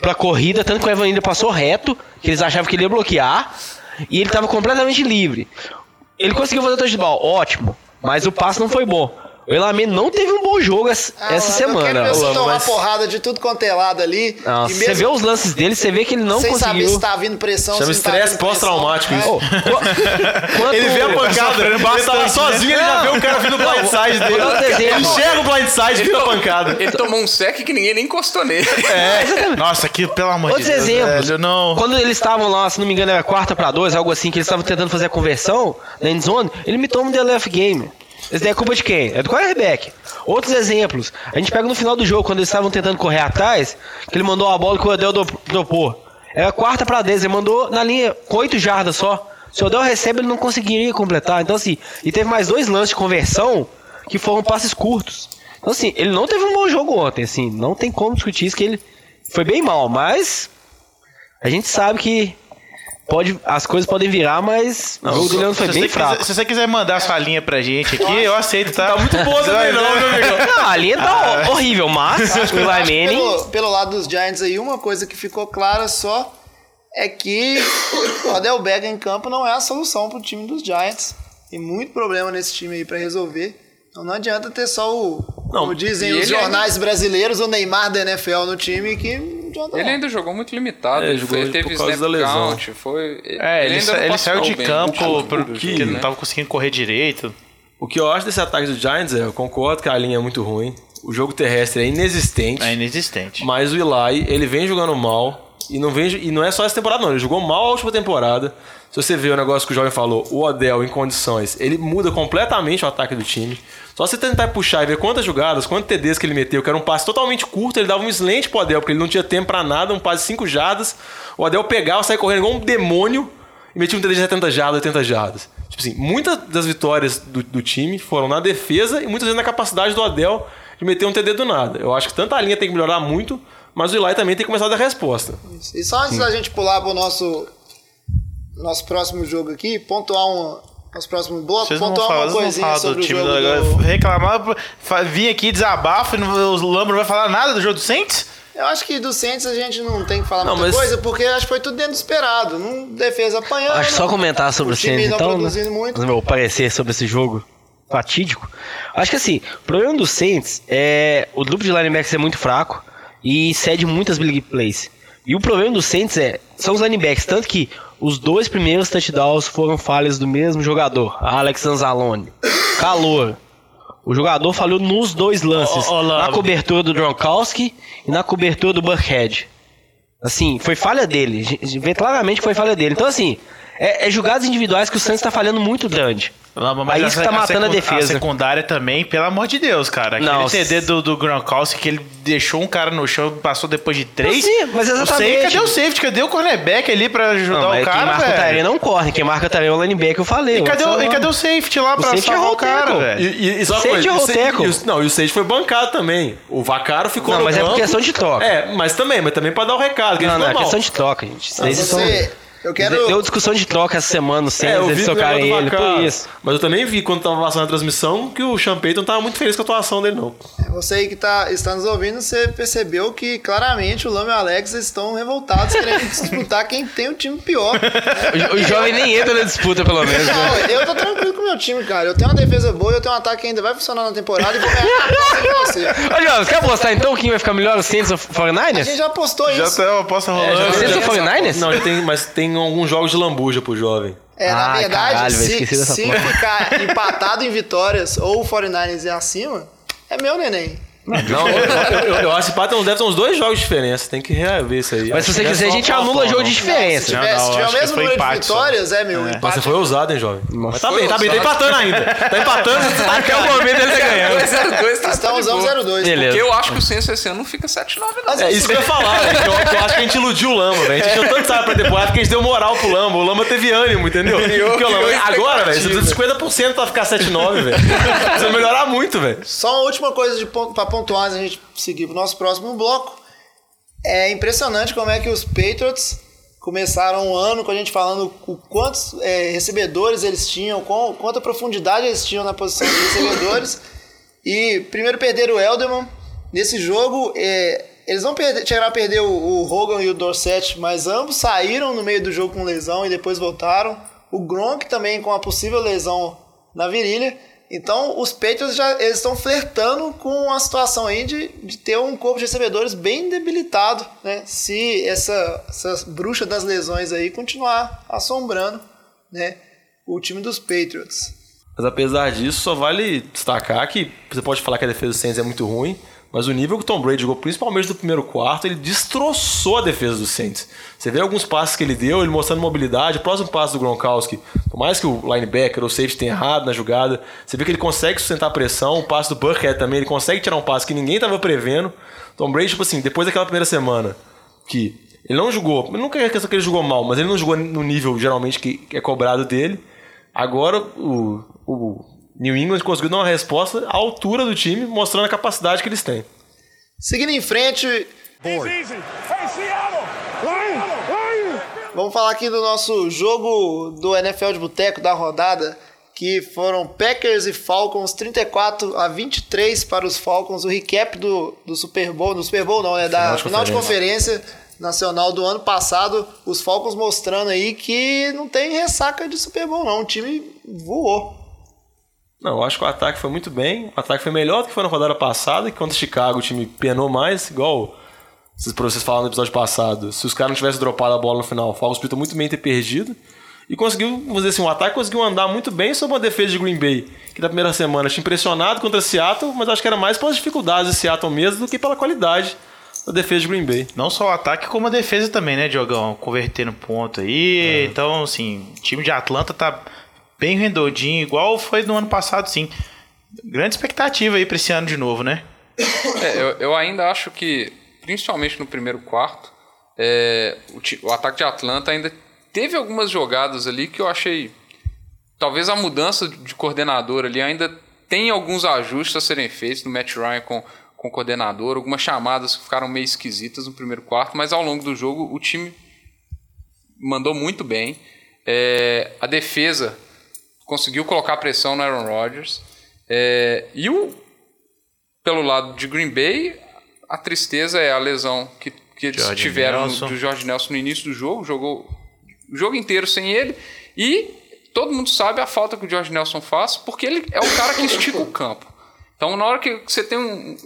Pra corrida, tanto que o Evan ainda passou reto, que eles achavam que ele ia bloquear, e ele tava completamente livre. Ele conseguiu fazer o touchdown, ótimo, mas o passe não foi bom. O Elamir não teve um bom jogo essa, Ah, essa semana. ver você Lama, tomar mas- porrada de tudo quanto é lado ali. E você mesmo vê os lances dele, você vê que ele não sem saber conseguiu. se tá vindo pressão. Chama se não tá estresse vindo pressão. pós-traumático É. isso. Ô, qu- [laughs] quanto- Ele vê a pancada, ele tava sozinho, ele já vê o cara vindo blindside dele. Ele enxerga o blindside, vira a pancada. Ele tomou um sec que ninguém nem encostou nele. [laughs] Nossa, aqui, pelo amor Outros de Deus. exemplos. velho, não. Quando eles estavam lá, se não me engano, era quarta pra dois, algo assim, que eles estavam tentando fazer a conversão na endzone, ele me toma um DLF game. Daí é culpa de quem? É do quarterback. Outros exemplos. A gente pega no final do jogo, quando eles estavam tentando correr atrás, que ele mandou a bola que o Odell dropou. Era quarta pra 10, ele mandou na linha com 8 jardas só. Se o Odell recebe, ele não conseguiria completar. Então, assim, e teve mais dois lances de conversão que foram passes curtos. Então, assim, ele não teve um bom jogo ontem, assim, não tem como discutir isso que ele foi bem mal, mas a gente sabe que pode, as coisas podem virar, mas o jogo do Leandro foi bem você fraco. quiser, se você quiser mandar sua linha pra gente aqui, eu aceito, tá? Tá muito boa [laughs] também não, meu amigo. Não, a linha tá horrível, mas o [laughs] Acho que Manning... Pelo, pelo lado dos Giants aí, uma coisa que ficou clara só é que o Odell Beckham em campo não é a solução pro time dos Giants. Tem muito problema nesse time aí pra resolver. Então não adianta ter só o, como dizem os jornais brasileiros, o Neymar da NFL no time que não adianta Ele não. ainda jogou muito limitado. É, ele jogou por teve causa snap da lesão. count, foi... É, ele, ainda sa- não ele saiu de bem campo porque ele né? não tava conseguindo correr direito. O que eu acho desse ataque do Giants é, eu concordo que a linha é muito ruim. O jogo terrestre é inexistente. É inexistente. Mas o Eli, ele vem jogando mal. E não, vem, e não é só essa temporada, não. Ele jogou mal a última temporada. Se você vê o negócio que o jovem falou, o Odell em condições, ele muda completamente o ataque do time. Só você tentar puxar e ver quantas jogadas, quantos TDs que ele meteu, que era um passe totalmente curto, ele dava um slant pro Odell, porque ele não tinha tempo pra nada, um passe de 5 jardas. O Odell pegava, saia correndo igual um demônio e metia um TD de 70 jardas, 80 jardas. Tipo assim, muitas das vitórias do, do time foram na defesa e muitas vezes na capacidade do Odell de meter um TD do nada. Eu acho que tanto a linha tem que melhorar muito, mas o Eli também tem que começar a dar resposta. E só antes da gente pular pro nosso, nosso próximo jogo aqui, pontuar um. Nosso próximo bloco, Vocês não vão pontuar falar, uma não coisinha falar do sobre o time jogo do, do... reclamar, vir aqui desabafo e o Lambro não vai falar nada do jogo do Saints? Eu acho que do Saints a gente não tem que falar Não, muita mas- coisa, porque acho que foi tudo dentro do esperado. Não defesa apanhando. Acho que só comentar sobre o time Saints, então, né? produzindo muito. Meu parecer sobre esse jogo fatídico. Acho que assim, o problema do Saints é o grupo de linebackers é muito fraco e cede muitas big plays. E o problema do Saints é são os linebackers, tanto que os dois primeiros touchdowns foram falhas do mesmo jogador, Alex Anzalone. Calor. O jogador falhou nos dois lances, ô, Lamba. na cobertura do Gronkowski e na cobertura do Buckhead. Assim, foi falha dele. A gente Vê claramente que foi falha dele. Então, assim, é, é jogadas individuais que o Santos tá falhando muito grande. Lamba, Aí isso que tá matando a defesa. A secundária também, pelo amor de Deus, cara. Aquele Não, TD do, do Gronkowski que ele deixou um cara no chão e passou depois de três. Sim, mas O exatamente. safety, cadê o safety? Cadê o cornerback ali pra ajudar Não, o mas quem cara, marca o velho? Tarek não corre, quem marca o é o linebacker, eu falei. E cadê, o, e cadê o safety lá O pra safety salvar errou o o cara, velho? E, e, e Sage coisa, errou o o Sage- tackle. e o- Não, e o Sage foi bancado também. O Vacaro ficou Não, no mas é por questão de troca. É, mas também, mas também pra dar o recado. Que Não, não, é questão de troca, gente. Vocês são... Você, eu quero. Deu discussão de troca essa semana no É, eles negócio ele, por isso. Mas eu também vi quando tava passando a transmissão que o Sean Payton tava muito feliz com a atuação dele, não. Você aí que tá, está nos ouvindo, você percebeu que claramente o Lama e o Alex estão revoltados querendo disputar quem tem o time pior. O, o jovem nem entra na disputa, pelo menos, né? Não, eu tô tranquilo com o meu time, cara. Eu tenho uma defesa boa, eu tenho um ataque que ainda vai funcionar na temporada e vou ganhar a você. Ô, Jovem, você quer apostar então quem vai ficar melhor, o Saints ou o A 49ers? gente já postou Já isso. tá uma aposta É, rolando. já- Saints ou 49ers? Não, já tem, mas tem alguns jogos de lambuja pro jovem. É, na Ah, verdade, caralho, se, se ficar empatado em vitórias ou o 49ers é acima, é meu neném. Não, eu, eu, eu acho que Patton deve ter uns dois jogos de diferença. Tem que rever isso aí. Mas se você não é quiser, a gente anula forma, jogo de não. Se diferença. tiver, não, se tiver o mesmo foi número de vitórias, é meu. Mas Empate. você foi ousado, hein, jovem? Mas tá bem, tá bem. Tá empatando ainda. Tá empatando, tá Até o momento ele tá ganhando. [laughs] 2-0-2 tá tá boa. 0-2. Beleza. Porque eu acho que o Censo esse ano não fica 7-9 não. É isso que eu ia falar, né? eu, acho que a gente iludiu o Lama, velho. A gente tinha tanto sabe pra temporada que a gente deu moral pro Lama. O Lama teve ânimo, entendeu? Porque o agora, velho, você expectativa. precisa de 50% pra ficar 7-9, velho. Precisa melhorar muito, velho. Só uma última coisa de pra pontuar antes da gente seguir pro nosso próximo bloco. É impressionante como é que os Patriots começaram o ano com a gente falando o quantos é, recebedores eles tinham, qual, quanta profundidade eles tinham na posição de recebedores. E primeiro perderam o Elderman. Nesse jogo, é, eles vão perder, chegar a perder o, o Hogan e o Dorset, mas ambos saíram no meio do jogo com lesão e depois voltaram. O Gronk também com a possível lesão na virilha. Então os Patriots já eles estão flertando com a situação aí de, de ter um corpo de recebedores bem debilitado, né? Se essa, essa bruxa das lesões aí continuar assombrando, né? O time dos Patriots. Mas apesar disso, só vale destacar que você pode falar que a defesa do Saints é muito ruim, mas o nível que o Tom Brady jogou, principalmente no primeiro quarto, ele destroçou a defesa do Saints. Você vê alguns passes que ele deu, ele mostrando mobilidade, o próximo passo do Gronkowski, por mais que o linebacker ou o safety tenha errado na jogada, você vê que ele consegue sustentar a pressão, o passe do Burkhead também, ele consegue tirar um passe que ninguém estava prevendo. Tom Brady, tipo assim, depois daquela primeira semana, que ele não jogou, nunca é questão que ele jogou mal, mas ele não jogou no nível geralmente que é cobrado dele. Agora o, o New England conseguiu dar uma resposta à altura do time, mostrando a capacidade que eles têm. Seguindo em frente, vamos falar aqui do nosso jogo do NFL de Boteco da rodada, que foram Packers e Falcons 34 a 23 para os Falcons, o recap do, do Super Bowl, do Super Bowl não, né, da Final de final de conferência nacional do ano passado, os Falcons mostrando aí que não tem ressaca de Super Bowl não, o time voou. Não, eu acho que o ataque foi muito bem. O ataque foi melhor do que foi na rodada passada, que contra o Chicago o time penou mais, igual vocês, vocês falaram no episódio passado. Se os caras não tivessem dropado a bola no final, o Falcons podia muito bem ter perdido. E conseguiu, vamos dizer assim, o ataque conseguiu andar muito bem sobre uma defesa de Green Bay, que na primeira semana tinha impressionado contra Seattle, mas acho que era mais pelas dificuldades de Seattle mesmo do que pela qualidade da defesa de Green Bay. Não só o ataque, como a defesa também, né, Diogão? Convertendo ponto aí. Então, assim, o time de Atlanta tá bem redondinho, igual foi no ano passado, sim. Grande expectativa aí pra esse ano de novo, né? É, eu, eu ainda acho que, principalmente no primeiro quarto, é, o, o ataque de Atlanta ainda teve algumas jogadas ali que eu achei. Talvez a mudança de coordenador ali ainda tem alguns ajustes a serem feitos no Matt Ryan com, com o coordenador, algumas chamadas que ficaram meio esquisitas no primeiro quarto, mas ao longo do jogo o time mandou muito bem. É, a defesa conseguiu colocar pressão no Aaron Rodgers. É, e o, pelo lado de Green Bay, a tristeza é a lesão que, que eles Jorge tiveram Nelson. do Jorge Nelson no início do jogo, jogou o jogo inteiro sem ele. E todo mundo sabe a falta que o George Nelson faz, porque ele é o cara que estica o campo. Então, na hora que você tem um,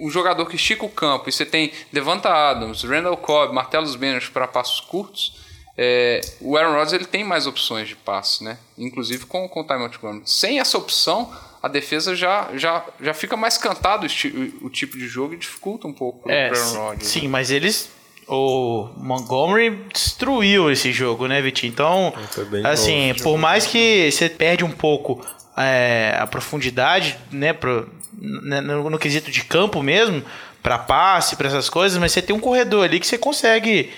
um jogador que estica o campo e você tem Devonta Adams, Randall Cobb, Martellus Bennett para passos curtos, é, o Aaron Rodgers ele tem mais opções de passe, né? Inclusive com, com o Ty Montgomery. Sem essa opção, a defesa já, já, já fica mais cantado o, esti- o tipo de jogo e dificulta um pouco pro É, Aaron Rodgers. sim, mas eles. O Montgomery destruiu esse jogo, né, Vitinho? Então, bem assim, por mais que você perde um pouco é, a profundidade, né, pro, né, no, no quesito de campo mesmo, para passe, para essas coisas, mas você tem um corredor ali que você consegue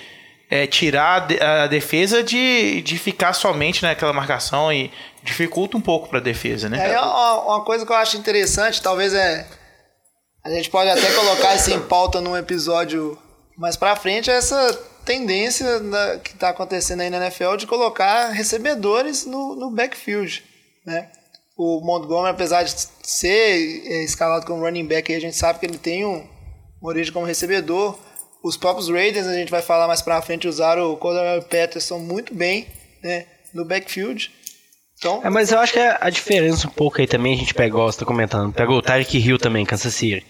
é, tirar a de- a defesa de, de ficar somente naquela marcação e dificulta um pouco para a defesa, né? É uma, coisa que eu acho interessante, talvez é. A gente pode até colocar isso em pauta num episódio mais pra frente, é essa tendência da- que tá acontecendo aí na NFL de colocar recebedores no, no backfield, né? O Montgomery, apesar de ser é, escalado como running back, a gente sabe que ele tem um, uma origem como recebedor. Os próprios Raiders, a gente vai falar mais pra frente, usaram o Cordell Patterson muito bem né, no backfield. Então, É, mas eu acho que a, a diferença um pouco aí também, a gente pegou, você tá comentando, pegou o Tyreek Hill também em Kansas City.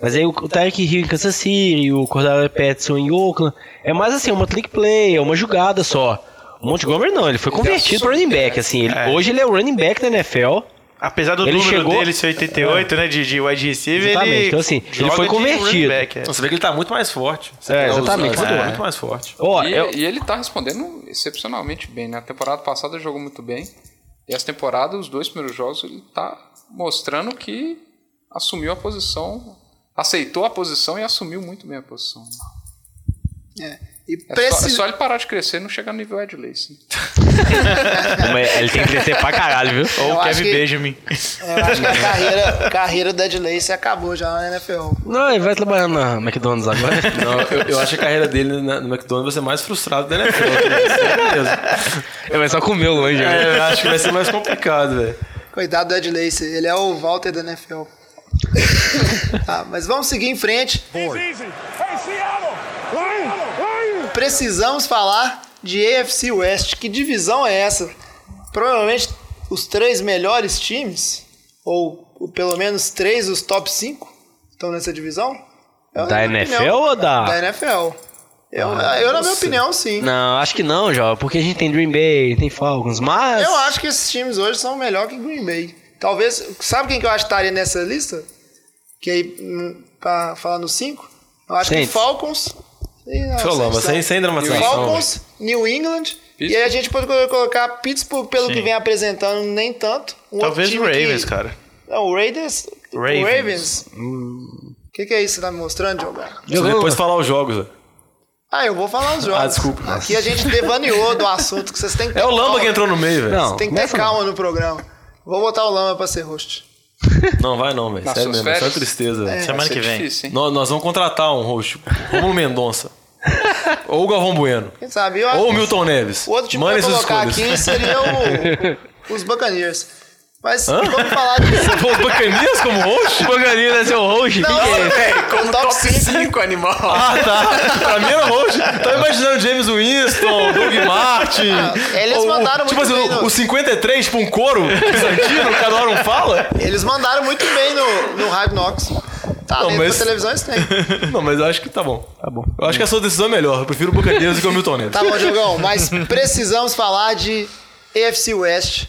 Mas aí o, o Tyreek Hill em Kansas City, o Cordell Patterson em Oakland, é mais assim, uma click play, é uma jogada só. O Montgomery não, ele foi convertido para running back, assim, ele- hoje ele é o running back da NFL. Apesar do Ele número chegou- dele ser 88, né, de, de wide receiver, Exatamente, ele então, assim, ele foi de convertido. back, é. Você vê que ele tá muito mais forte. Você É, os- exatamente, os- é. muito mais forte. Ó, E, eu- e ele tá respondendo excepcionalmente bem, né? A temporada passada jogou muito bem. E essa temporada, os dois primeiros jogos, ele tá mostrando que assumiu a posição, aceitou a posição e assumiu muito bem a posição. é. E É, só, é só ele parar de crescer e não chegar no nível Ed Lace. [laughs] mas ele tem que crescer pra caralho, viu? Ou Eu o Kevin que- Benjamin. Eu acho que a carreira, a carreira do Ed Lace acabou já na NFL. Não, ele vai trabalhar na McDonald's agora. [laughs] Não, eu, eu acho que a carreira dele na- no McDonald's vai ser mais frustrada da NFL. Ele vai só comer o longe, né? É, eu acho que vai ser mais complicado, velho. Coitado do Ed Lace, ele é o Walter da NFL. tá, [laughs] mas vamos seguir em frente. Precisamos falar de AFC West. Que divisão é essa? Provavelmente os três melhores times, ou, ou pelo menos três dos top 5, estão nessa divisão? Eu, Da NFL opinião, ou da- Da NFL. Eu, eu na minha opinião, sim. Não, acho que não, Jó, porque a gente tem Green Bay, tem Falcons, mas. Eu acho que esses times hoje são melhor que Green Bay. Talvez. Sabe quem que eu acho que estaria nessa lista? Que aí, hum, pra falar nos cinco? Eu acho Saints. que Falcons. Não, mas sem, não. sem dramatização. Falcons, New England. E aí a gente pode colocar Pittsburgh, pelo Sim. que vem apresentando, nem tanto. Um Talvez o Ravens, que- cara. Não, o Raiders. O Ravens. Ravens. O que, que é isso que você tá me mostrando, Diogo? Eu depois falar os jogos. velho. Ah, eu vou falar os jogos. Ah, desculpa. Aqui a gente devaneou do assunto que vocês têm que ter É o Lamba calma. que entrou no meio, velho. Não. Tem que ter Começa calma no programa. Vou botar o Lama pra ser host. [laughs] Não, vai não, velho. Sério mesmo, é só férias? tristeza. velho. Semana que vem. difícil? Nós, nós vamos contratar um host. Romulo Mendonça. [laughs] Ou o Galvão Bueno. Quem sabe? Eu Ou o Milton Neves. O outro time Manda que eu colocar aqui seria o, [laughs] os Buccaneers. Mas vamos falar de. [laughs] Pô, Os Bacanias como host? Boganinho é seu host? Não, que é? Véi, como Top top cinco. 5 animal. Ah, tá. Pra mim era host. Tava imaginando James Winston, Doug Martin. Eles Ou- mandaram Tipo muito assim, bem o, no- o 53, tipo um coro bizantino, cada hora um fala. Eles mandaram muito bem no, no Hype Knox. Tá Não, mas- da televisão eles têm. [laughs] Não, mas eu acho que tá bom. Tá bom. Eu acho que a sua decisão é melhor. Eu prefiro o Buccaneers do que o Milton Neves. Tá bom, Diogão, mas precisamos falar de AFC West.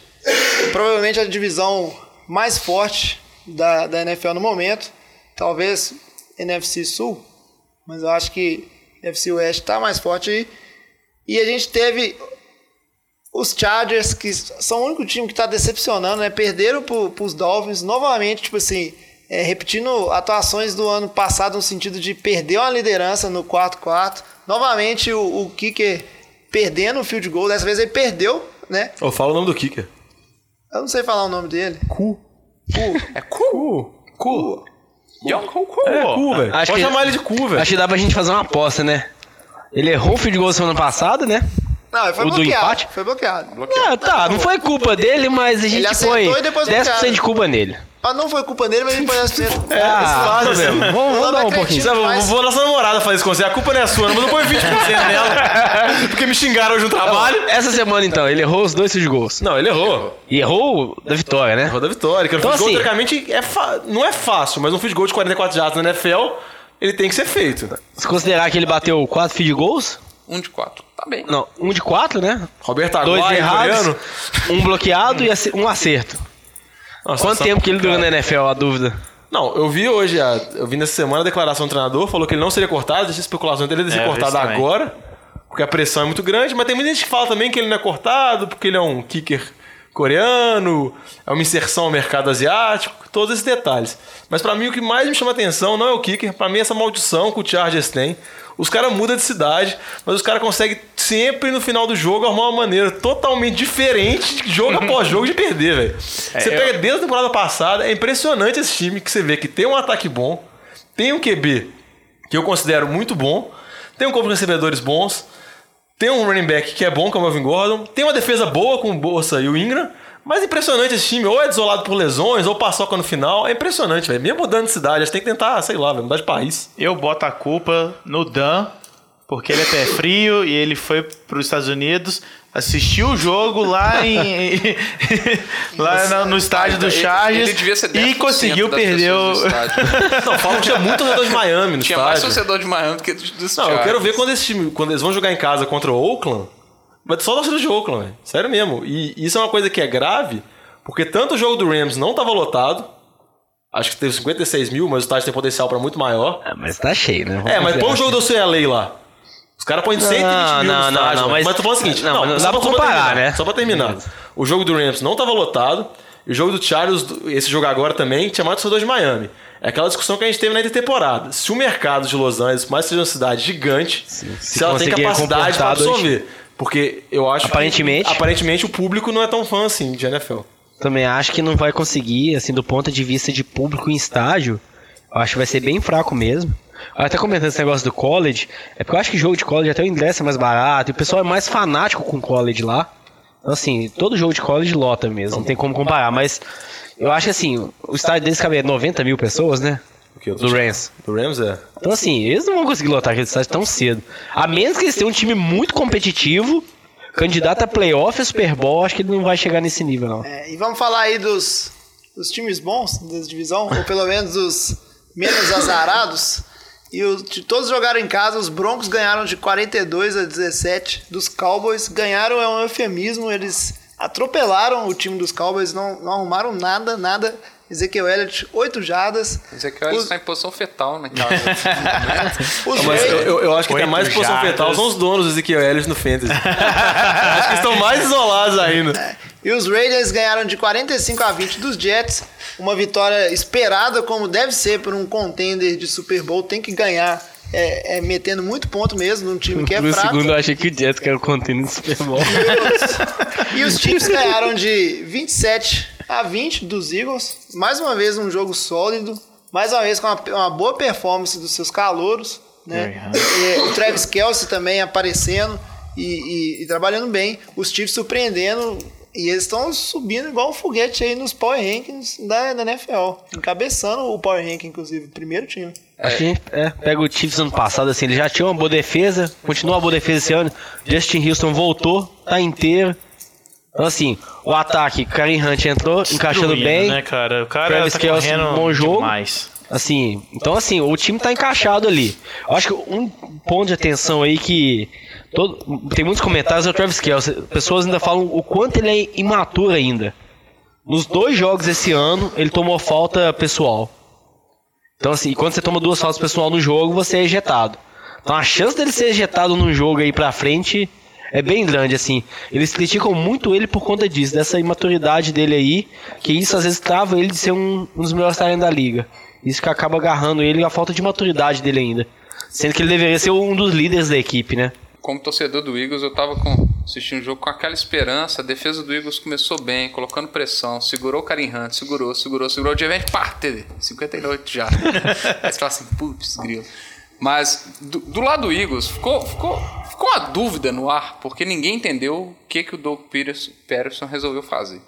Provavelmente a divisão mais forte da, da NFL no momento. Talvez NFC Sul, mas eu acho que NFC West tá mais forte aí. E a gente teve os Chargers, que são o único time que está decepcionando, né? Perderam para os Dolphins novamente, tipo assim, é, repetindo atuações do ano passado no sentido de perder uma liderança no 4-4. Novamente o, o kicker perdendo o field goal, dessa vez ele perdeu, né? Eu falo o nome do kicker. Eu não sei falar o nome dele. Cu. É cool. Cu. Cu. Young cool, cool. É, cu, velho. Acho Pode que- chamar ele de cu, velho. Acho que dá pra gente fazer uma aposta, né? Ele errou o field goal semana passada, né? Não, ele foi O do bloqueado. empate? Foi bloqueado. Ah, tá, não foi culpa dele, mas a gente põe depois 10% bloquearam. de culpa nele. Ah, não foi culpa dele, mas ele pode ser. [laughs] É, Ah, mesmo. Vamos, vamos dar um pouquinho. Sabe, Mas- vou nossa namorada fazer isso com você. A culpa não é sua, não, mas eu ponho 20% nela. [laughs] Porque me xingaram hoje no trabalho. Essa semana, então, ele errou os dois field goals. Não, ele errou. E errou da vitória, né? Errou da vitória. Que Então, assim- teoricamente, é fa- não é fácil, mas um field goal de 44 jardas na NFL, ele tem que ser feito. Se considerar que ele bateu quatro field goals, Um de quatro. Tá bem. não, um de quatro, né? Roberto Dois Aguayo, errados, um bloqueado e um acerto. Nossa, Quanto tempo que ele durou na NFL, a dúvida? Não, eu vi hoje, a- eu vi nessa semana a declaração do treinador, falou que ele não seria cortado, deixa a especulação dele de ser É, cortado agora, porque a pressão é muito grande, mas tem muita gente que fala também que ele não é cortado, porque ele é um kicker coreano, é uma inserção ao mercado asiático, todos esses detalhes. Mas pra mim o que mais me chama atenção não é o kicker, pra mim é essa maldição que o Chargers tem. Os caras mudam de cidade, mas os caras conseguem sempre no final do jogo arrumar uma maneira totalmente diferente, de jogo [laughs] após jogo, de perder, velho. Você pega desde a temporada passada, é impressionante esse time que você vê que tem um ataque bom, tem um QB que eu considero muito bom, tem um corpo de recebedores bons, tem um running back que é bom, que é o Melvin Gordon, tem uma defesa boa com o Bolsa e o Ingram, mas impressionante esse time, ou é desolado por lesões, ou paçoca no final, é impressionante, velho. Mesmo mudando de cidade, a gente tem que tentar, sei lá, mudar de país. Eu boto a culpa no Dan, porque ele é pé frio e ele foi para os Estados Unidos, assistiu o jogo lá em [laughs] lá no, no estádio do Chargers ele devia ser e 10% conseguiu perder o do. [laughs] Não, falam que tinha muito torcedor de Miami no Tinha mais estádio. torcedor de Miami do que dos Não, eu quero Chargers. ver quando esse time, quando eles vão jogar em casa contra o Oakland, ter só torcedor de Oakland, velho. Sério mesmo. E isso é uma coisa que é grave, porque tanto o jogo do Rams não tava lotado, acho que teve 56 mil, mas o estádio tem potencial pra muito maior. Ah, mas tá cheio, né? Vamos É, mas põe o jogo do CLA lá. Os caras põem 120 Não, mil não, no não, estádio, não, mas, mas- mas tô falando o seguinte, não, não, não só pra comparar, terminar, né? Só pra terminar. O jogo do Rams não tava lotado, e o jogo do Chargers, esse jogo agora também, tinha mais torcedor de Miami. É aquela discussão que a gente teve na intertemporada. Se o mercado de Los Angeles, mais seja uma cidade gigante, se, ela tem capacidade dois- absorver. Porque eu acho Aparentemente. que aparentemente o público não é tão fã assim de NFL. Também acho que não vai conseguir, assim, do ponto de vista de público em estádio. Eu acho que vai ser bem fraco mesmo. Eu até comentando esse negócio do college, é porque eu acho que jogo de college até o ingresso é mais barato, e o pessoal é mais fanático com college lá. Então, assim, todo jogo de college lota mesmo, não tem como comparar, mas eu acho que assim, o estádio deles cabe 90 mil pessoas, né? O que? Do Rams. Do Rams, é. Então, assim, eles não vão conseguir lotar aquele estádio tão cedo. A menos que eles tenham um time muito competitivo, candidato a playoff e Super Bowl, acho que ele não vai chegar nesse nível, não. É, e vamos falar aí dos, dos times bons da divisão, ou pelo menos dos menos azarados. E o- de todos jogaram em casa, os Broncos ganharam de 42 a 17 dos Cowboys. Ganharam é um eufemismo, eles atropelaram o time dos Cowboys, não, não arrumaram nada, nada. Ezequiel Elliott, 8 jardas. Ezequiel Os- está em posição fetal, né? [laughs] Os Mas eu, Raiders- eu- eu acho que tem Oito mais posição jardas. fetal são os donos do Ezequiel Elliott no Fantasy. [laughs] acho que estão mais isolados ainda. E os Raiders ganharam de 45 a 20 dos Jets. Uma vitória esperada, como deve ser por um contender de Super Bowl. Tem que ganhar, é, é metendo muito ponto mesmo num time que é Por fraco. segundo eu achei que o Jets quer o contêiner do Super Bowl. [laughs] E os Chiefs ganharam de 27 a 20 dos Eagles. Mais uma vez um jogo sólido. Mais uma vez com uma, uma boa performance dos seus calouros. Né? O Travis Kelsey também aparecendo e, e- e trabalhando bem. Os Chiefs surpreendendo. E eles estão subindo igual um foguete aí nos Power Rankings da, da NFL. Encabeçando o Power Ranking, inclusive. Primeiro time. Acho que é, pega o Chiefs ano passado, assim, ele já tinha uma boa defesa, continua uma boa defesa esse ano. Justin Houston voltou, tá inteiro. Então, assim, o ataque, Karen Hunt entrou, encaixando bem. né, cara? O cara Travis tá correndo bom jogo. demais. Assim, então assim, o time tá encaixado ali. Eu acho que um ponto de atenção aí que todo, tem muitos comentários é o Travis Kelce. Pessoas ainda falam o quanto ele é imaturo ainda. Nos dois jogos esse ano, ele tomou falta pessoal. Então assim, quando você toma duas faltas pessoal no jogo, você é ejetado. Então a chance dele ser ejetado num jogo aí pra frente é bem grande, assim. Eles criticam muito ele por conta disso, dessa imaturidade dele aí, que isso às vezes trava ele de ser um, um dos melhores talentos da liga. Isso que acaba agarrando ele a falta de maturidade dele ainda. Sendo que ele deveria ser um dos líderes da equipe, né? Como torcedor do Eagles, eu tava com, assistindo o jogo com aquela esperança. A defesa do Eagles começou bem, colocando pressão, segurou o Karim Hunt, segurou, segurou, segurou. O Devante parte, 58 já. [laughs] Aí você fala assim, putz, grilo. Mas do, do lado do Eagles, ficou, ficou, ficou uma dúvida no ar, porque ninguém entendeu o que, que o Doug Peterson, Peterson resolveu fazer.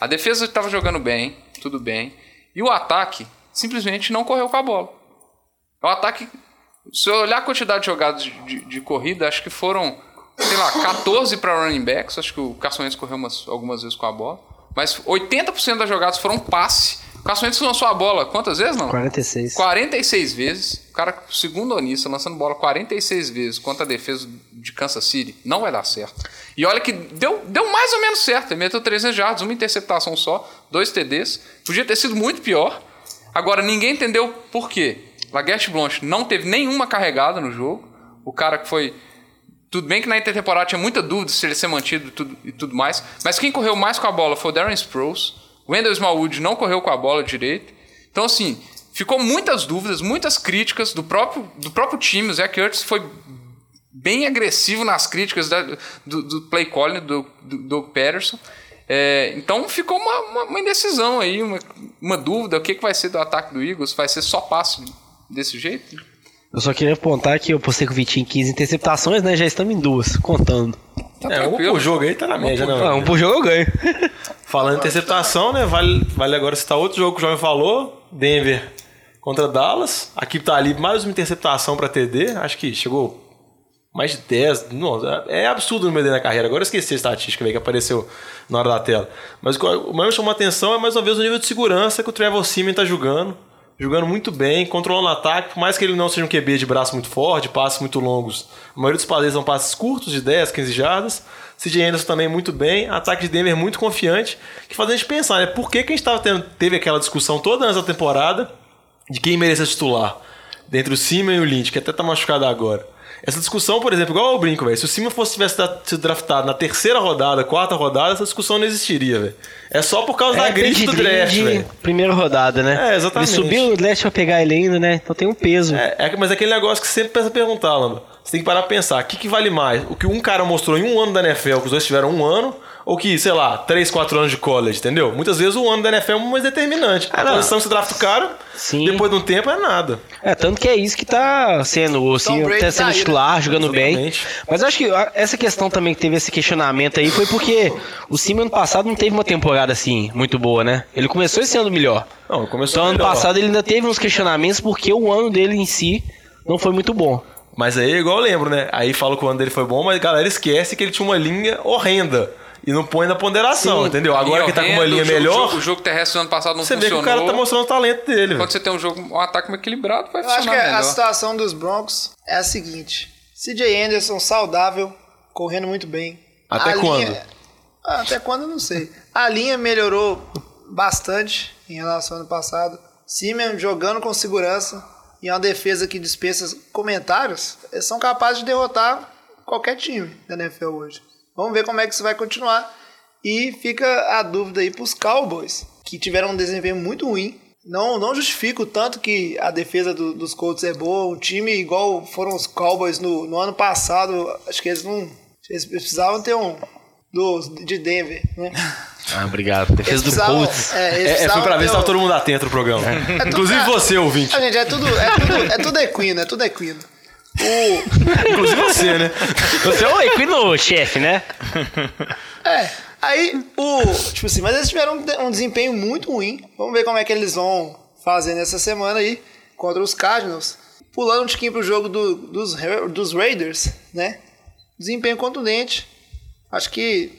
A defesa estava jogando bem, tudo bem, e o ataque simplesmente não correu com a bola. O ataque, se eu olhar a quantidade de jogadas de, de- de corrida, acho que foram, sei lá, 14 para running backs. Acho que o Carson Wentz correu umas- algumas vezes com a bola. Mas 80% das jogadas foram passe. O Carson Wentz lançou a bola quantas vezes, não? 46. 46 vezes. O cara, segundo onista, lançando bola 46 vezes contra a defesa de Kansas City, não vai dar certo. E olha que deu, deu mais ou menos certo. Ele meteu 300 jardas, uma interceptação só, dois TDs. Podia ter sido muito pior. Agora, ninguém entendeu por quê. Laguerre Blanche não teve nenhuma carregada no jogo. O cara que foi. Tudo bem que na intertemporada tinha muita dúvida se ele ser mantido e tudo, e tudo mais. Mas quem correu mais com a bola foi o Darren Sproles. O Wendell Smallwood não correu com a bola direito. Então, assim, ficou muitas dúvidas, muitas críticas do próprio, do próprio time. O Zach Ertz foi bem agressivo nas críticas da- do, do play calling do, do Doug Patterson. É, então ficou uma, uma- uma indecisão aí, uma, uma dúvida. O que, que vai ser do ataque do Eagles? Vai ser só passe desse jeito? Eu só queria apontar que eu postei com o Vitinho 15 interceptações, né? Já estamos em duas, contando. Tá É, um por jogo aí tá na média, Ah, né? um por jogo eu ganho. [laughs] Falando em interceptação, né? Vale, vale agora citar outro jogo que o Jovem falou: Denver contra Dallas. Aqui tá ali mais uma interceptação pra TD. Acho que chegou mais de 10. Nossa, é absurdo o número dele na carreira. Agora eu esqueci a estatística que apareceu na hora da tela. Mas o que o mais me chamou a atenção é mais uma vez o nível de segurança que o Trevor Simeon tá jogando. Jogando muito bem, controlando o ataque, por mais que ele não seja um QB de braço muito forte, passes muito longos. A maioria dos passes são passes curtos, de 10, 15 jardas. CJ Anderson também muito bem. Ataque de Denver muito confiante. Que faz a gente pensar, né? Por que, que a gente tava tendo, teve aquela discussão toda nessa temporada de quem merecia titular? Dentre o Simeon e o Lynch, que até tá machucado agora. Essa discussão, por exemplo, igual eu brinco, velho. Se o Simeon fosse tivesse sido draftado na terceira rodada, quarta rodada, essa discussão não existiria, velho. É só por causa da grife do draft, velho. primeira rodada, né? É, exatamente. Ele subiu no draft pra pegar ele ainda, né? Então tem um peso. É, é, mas é aquele negócio que sempre pensa perguntar, Lamba. Você tem que parar pra pensar, o que, que vale mais? O que um cara mostrou em um ano da NFL, que os dois tiveram um ano, ou que, sei lá, 3, 4 anos de college, entendeu? Muitas vezes o ano da NFL é mais determinante. Ah, a não. posição que você drafta o cara, Sim. depois de um tempo é nada. É, tanto que é isso que tá sendo, assim, tá sendo tá aí, né? titular, jogando bem. Exatamente. Mas eu acho que essa questão também que teve esse questionamento aí foi porque o Cime ano passado não teve uma temporada assim muito boa, né? Ele começou esse ano melhor. Não, começou Então ano melhor. passado ele ainda teve uns questionamentos porque o ano dele em si não foi muito bom. Mas aí, igual eu lembro, né? Aí fala que o ano dele foi bom, mas a galera esquece que ele tinha uma linha horrenda. E não põe na ponderação, entendeu? Agora que tá com uma linha o jogo- melhor, O jogo terrestre do ano passado não você vê que funcionou. o cara tá mostrando o talento dele, velho. Quando você tem um jogo, um ataque mais equilibrado, vai Eu acho que funcionar a melhor. situação dos Broncos é a seguinte: CJ Anderson saudável, correndo muito bem. Até A quando? linha- Ah, até quando eu não sei. A linha melhorou bastante em relação ao ano passado. Simeon jogando com segurança e uma defesa que dispensa comentários, eles são capazes de derrotar qualquer time da NFL hoje. Vamos ver como é que isso vai continuar. E fica a dúvida aí para os Cowboys, que tiveram um desempenho muito ruim. Não, não justifico tanto que a defesa do- dos Colts é boa. Um time igual foram os Cowboys no, no ano passado, acho que eles não. Eles precisavam ter um. Do, de Denver, né? [laughs] Ah, obrigado. Defesa do Colts. É, É, é, foi pra ver se tava todo mundo atento no programa. tudo- Inclusive é- você, ouvinte. Ah, gente, é tudo, é tudo, é tudo equino, é tudo equino. O, Inclusive você, né? Você é o equino chefe, né? É, aí o. Tipo assim, mas eles tiveram um, de- um desempenho muito ruim. Vamos ver como é que eles vão fazer nessa semana aí contra os Cardinals. Pulando um tiquinho pro jogo do- dos, dos Raiders, né? Desempenho contundente. Acho que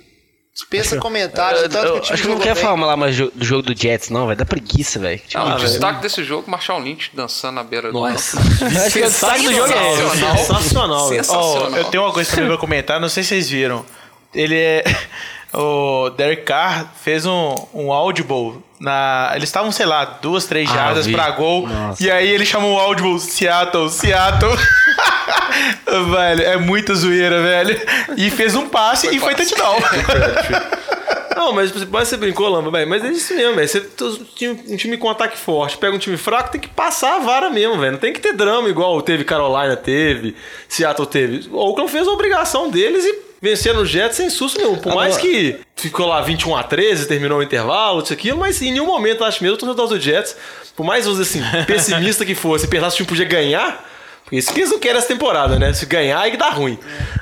dispensa comentários. Eu, tanto que o eu time acho que não jogou quero bem. falar lá mais do do jogo do Jets, não, vai dar preguiça, velho. Tipo, o Ah, velho. destaque desse jogo, Marshall Lynch dançando na beira do Nossa. [laughs] acho que o destaque do jogo é. Sensacional. Sensacional, velho. Sensacional. Ó, eu tenho uma coisa também pra comentar, não sei se vocês viram. Ele é. [laughs] O Derek Carr fez um, um audible na. Eles estavam, sei lá, duas, três Ah, jardas vi. pra gol. Nossa. E aí ele chamou o audible Seattle, Seattle. [laughs] velho, é muita zoeira, velho. E fez um passe e foi passe. touchdown. [laughs] Não, mas você- brincou, Lamba, velho. Mas é isso mesmo, velho. Você tem um time- um time com ataque forte, pega um time fraco, tem que passar a vara mesmo, velho. Não tem que ter drama igual teve Carolina, teve, Seattle teve. O Oakland fez a obrigação deles e venceram o Jets sem susto nenhum. Por mais que ficou lá 21 a 13, terminou o intervalo, isso aquilo, mas em nenhum momento, acho mesmo, o torcedor do Jets, por mais assim, [laughs] pessimista que fosse, pensasse que o time podia ganhar. Porque isso que eles não querem essa temporada, né? Se ganhar, aí que dá ruim.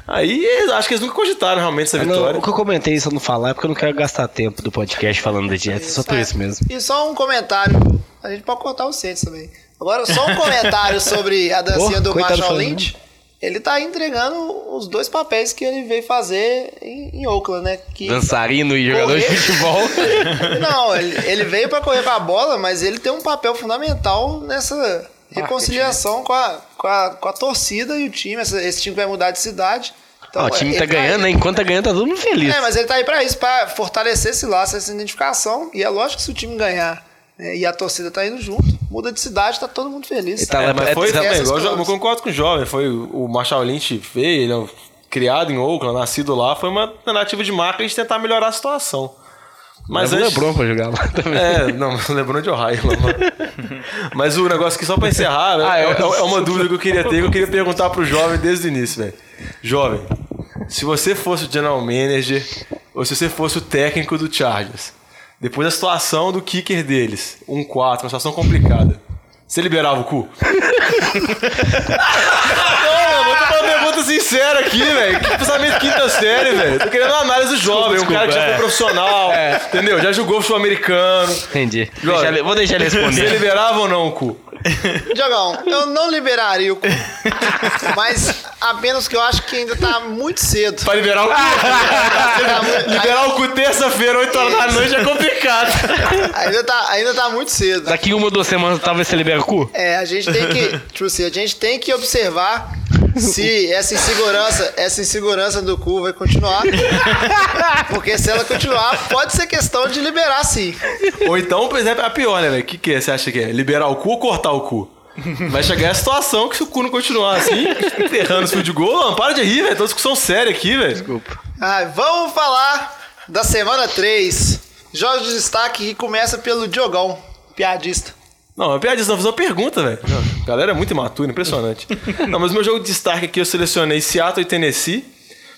Aí eles- acho que eles nunca cogitaram realmente essa Não, vitória. o que eu comentei só não falar é porque eu não quero gastar tempo do podcast falando do Jets, só por isso mesmo. E só um comentário. A gente pode cortar o Saints também. Agora, só um comentário sobre a dancinha Porra, do Marshall. Lynch. Ele tá entregando os dois papéis que ele veio fazer em, em Oakland, né? Que Dançarino e jogador de futebol. [laughs] Não, ele, ele veio pra correr com a bola, mas ele tem um papel fundamental nessa reconciliação com a, com a, com a torcida e o time. Essa- esse time vai mudar de cidade. Então, o time ele tá ganhando, né? Enquanto tá ganhando, tá todo mundo feliz. É, mas ele tá aí pra isso, pra fortalecer esse laço, essa identificação. E é lógico que se o time ganhar né, e a torcida tá indo junto, muda de cidade, tá todo mundo feliz. Tá É, mas é- foi também, igual, coisas. eu concordo com o jovem, foi o Marshall Lynch veio, ele é um- criado em Oakland, nascido lá, foi uma tentativa de marca de tentar melhorar a situação. Mas o antes- LeBron pra jogar lá também. É, não, o LeBron de Ohio. Lama. [laughs] Mas o negócio que só pra encerrar, né, Ah, é, eu- é uma dúvida que eu queria ter, que eu queria perguntar pro jovem desde o início, velho. Jovem, se você fosse o general manager ou se você fosse o técnico do Chargers, depois da situação do kicker deles, 1-4, uma situação complicada, você liberava o cu? [laughs] Sincera aqui, velho. Que pensamento quinta série, velho. Tô querendo uma análise do jovem, um cara que já foi é. profissional, entendeu? Já jogou futebol americano. Entendi. Jovem, Deixa ele- vou deixar ele Você responder. liberava ou não o cu? Diogão, eu não liberaria o cu. Mas apenas que eu acho que ainda tá muito cedo. Pra liberar o cu? Tá [laughs] liberar o cu terça-feira, 8 horas da noite é complicado. ainda, tá, ainda tá muito cedo. Daqui uma ou duas semanas talvez você libera o cu? É, a gente tem que, tipo assim, a gente tem que observar se essa insegurança, essa insegurança do cu vai continuar. Porque se ela continuar, pode ser questão de liberar sim. Ou então, por exemplo, é a pior, né, velho? O que, que é? Você acha que é? Liberar o cu ou cortar o cu? Vai chegar a situação que se o cu não continuar assim, enterrando o de gol, não, para de rir, velho. Tô discussão séria aqui, velho. Desculpa. Ah, vamos falar da semana 3. Jogos de destaque que começa pelo Diogão, piadista. Não, é piadista, não, fiz uma pergunta, velho. A galera é muito imatura, impressionante. [laughs] Não, mas o meu jogo de destaque aqui eu selecionei Seattle e Tennessee,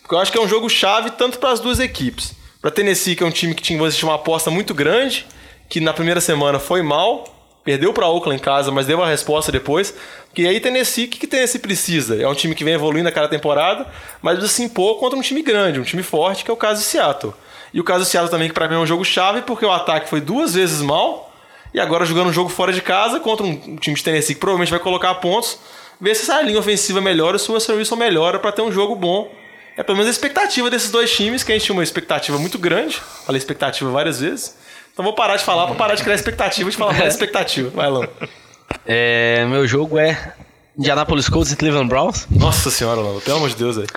porque eu acho que é um jogo chave tanto para as duas equipes. Pra Tennessee, que é um time que tinha, uma aposta muito grande, que na primeira semana foi mal, perdeu pra Oakland em casa, mas deu a resposta depois. Que aí Tennessee, o que, que Tennessee precisa? É um time que vem evoluindo a cada temporada, mas precisa se impor contra um time grande, um time forte, que é o caso de Seattle. E o caso de Seattle também, que pra mim é um jogo chave, porque o ataque foi duas vezes mal, e agora jogando um jogo fora de casa contra um time de Tennessee que provavelmente vai colocar pontos, ver se essa linha ofensiva melhora e se o Russell Wilson melhora pra ter um jogo bom. É pelo menos a expectativa desses dois times, que a gente tinha uma expectativa muito grande. Falei expectativa várias vezes. Então vou parar de falar pra parar de criar expectativa e de falar mais expectativa. Vai, Lão. É, meu jogo é Indianapolis Colts e Cleveland Browns. Nossa senhora, Lão. Pelo amor de Deus, velho.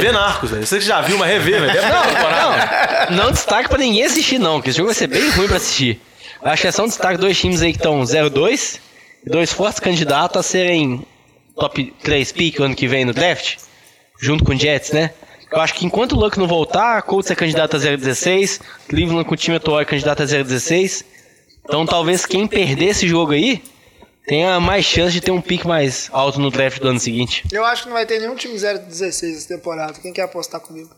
Vê, Narcos, velho. Você que já viu, mas rever, velho. Temporada. Não, não destaque pra ninguém assistir, não, que esse jogo vai ser bem ruim pra assistir. Acho que é só um destaque dois times aí que estão 0-2, dois fortes candidatos a serem top 3 pick ano que vem no draft, junto com o Jets, né? Eu acho que enquanto o Luck não voltar, Colts é candidato a 0-16, Cleveland com o time atual é candidato a 0-16. Então talvez quem perder esse jogo aí tenha mais chance de ter um pick mais alto no draft do ano seguinte. Eu acho que não vai ter nenhum time 0-16 essa temporada. Quem quer apostar comigo?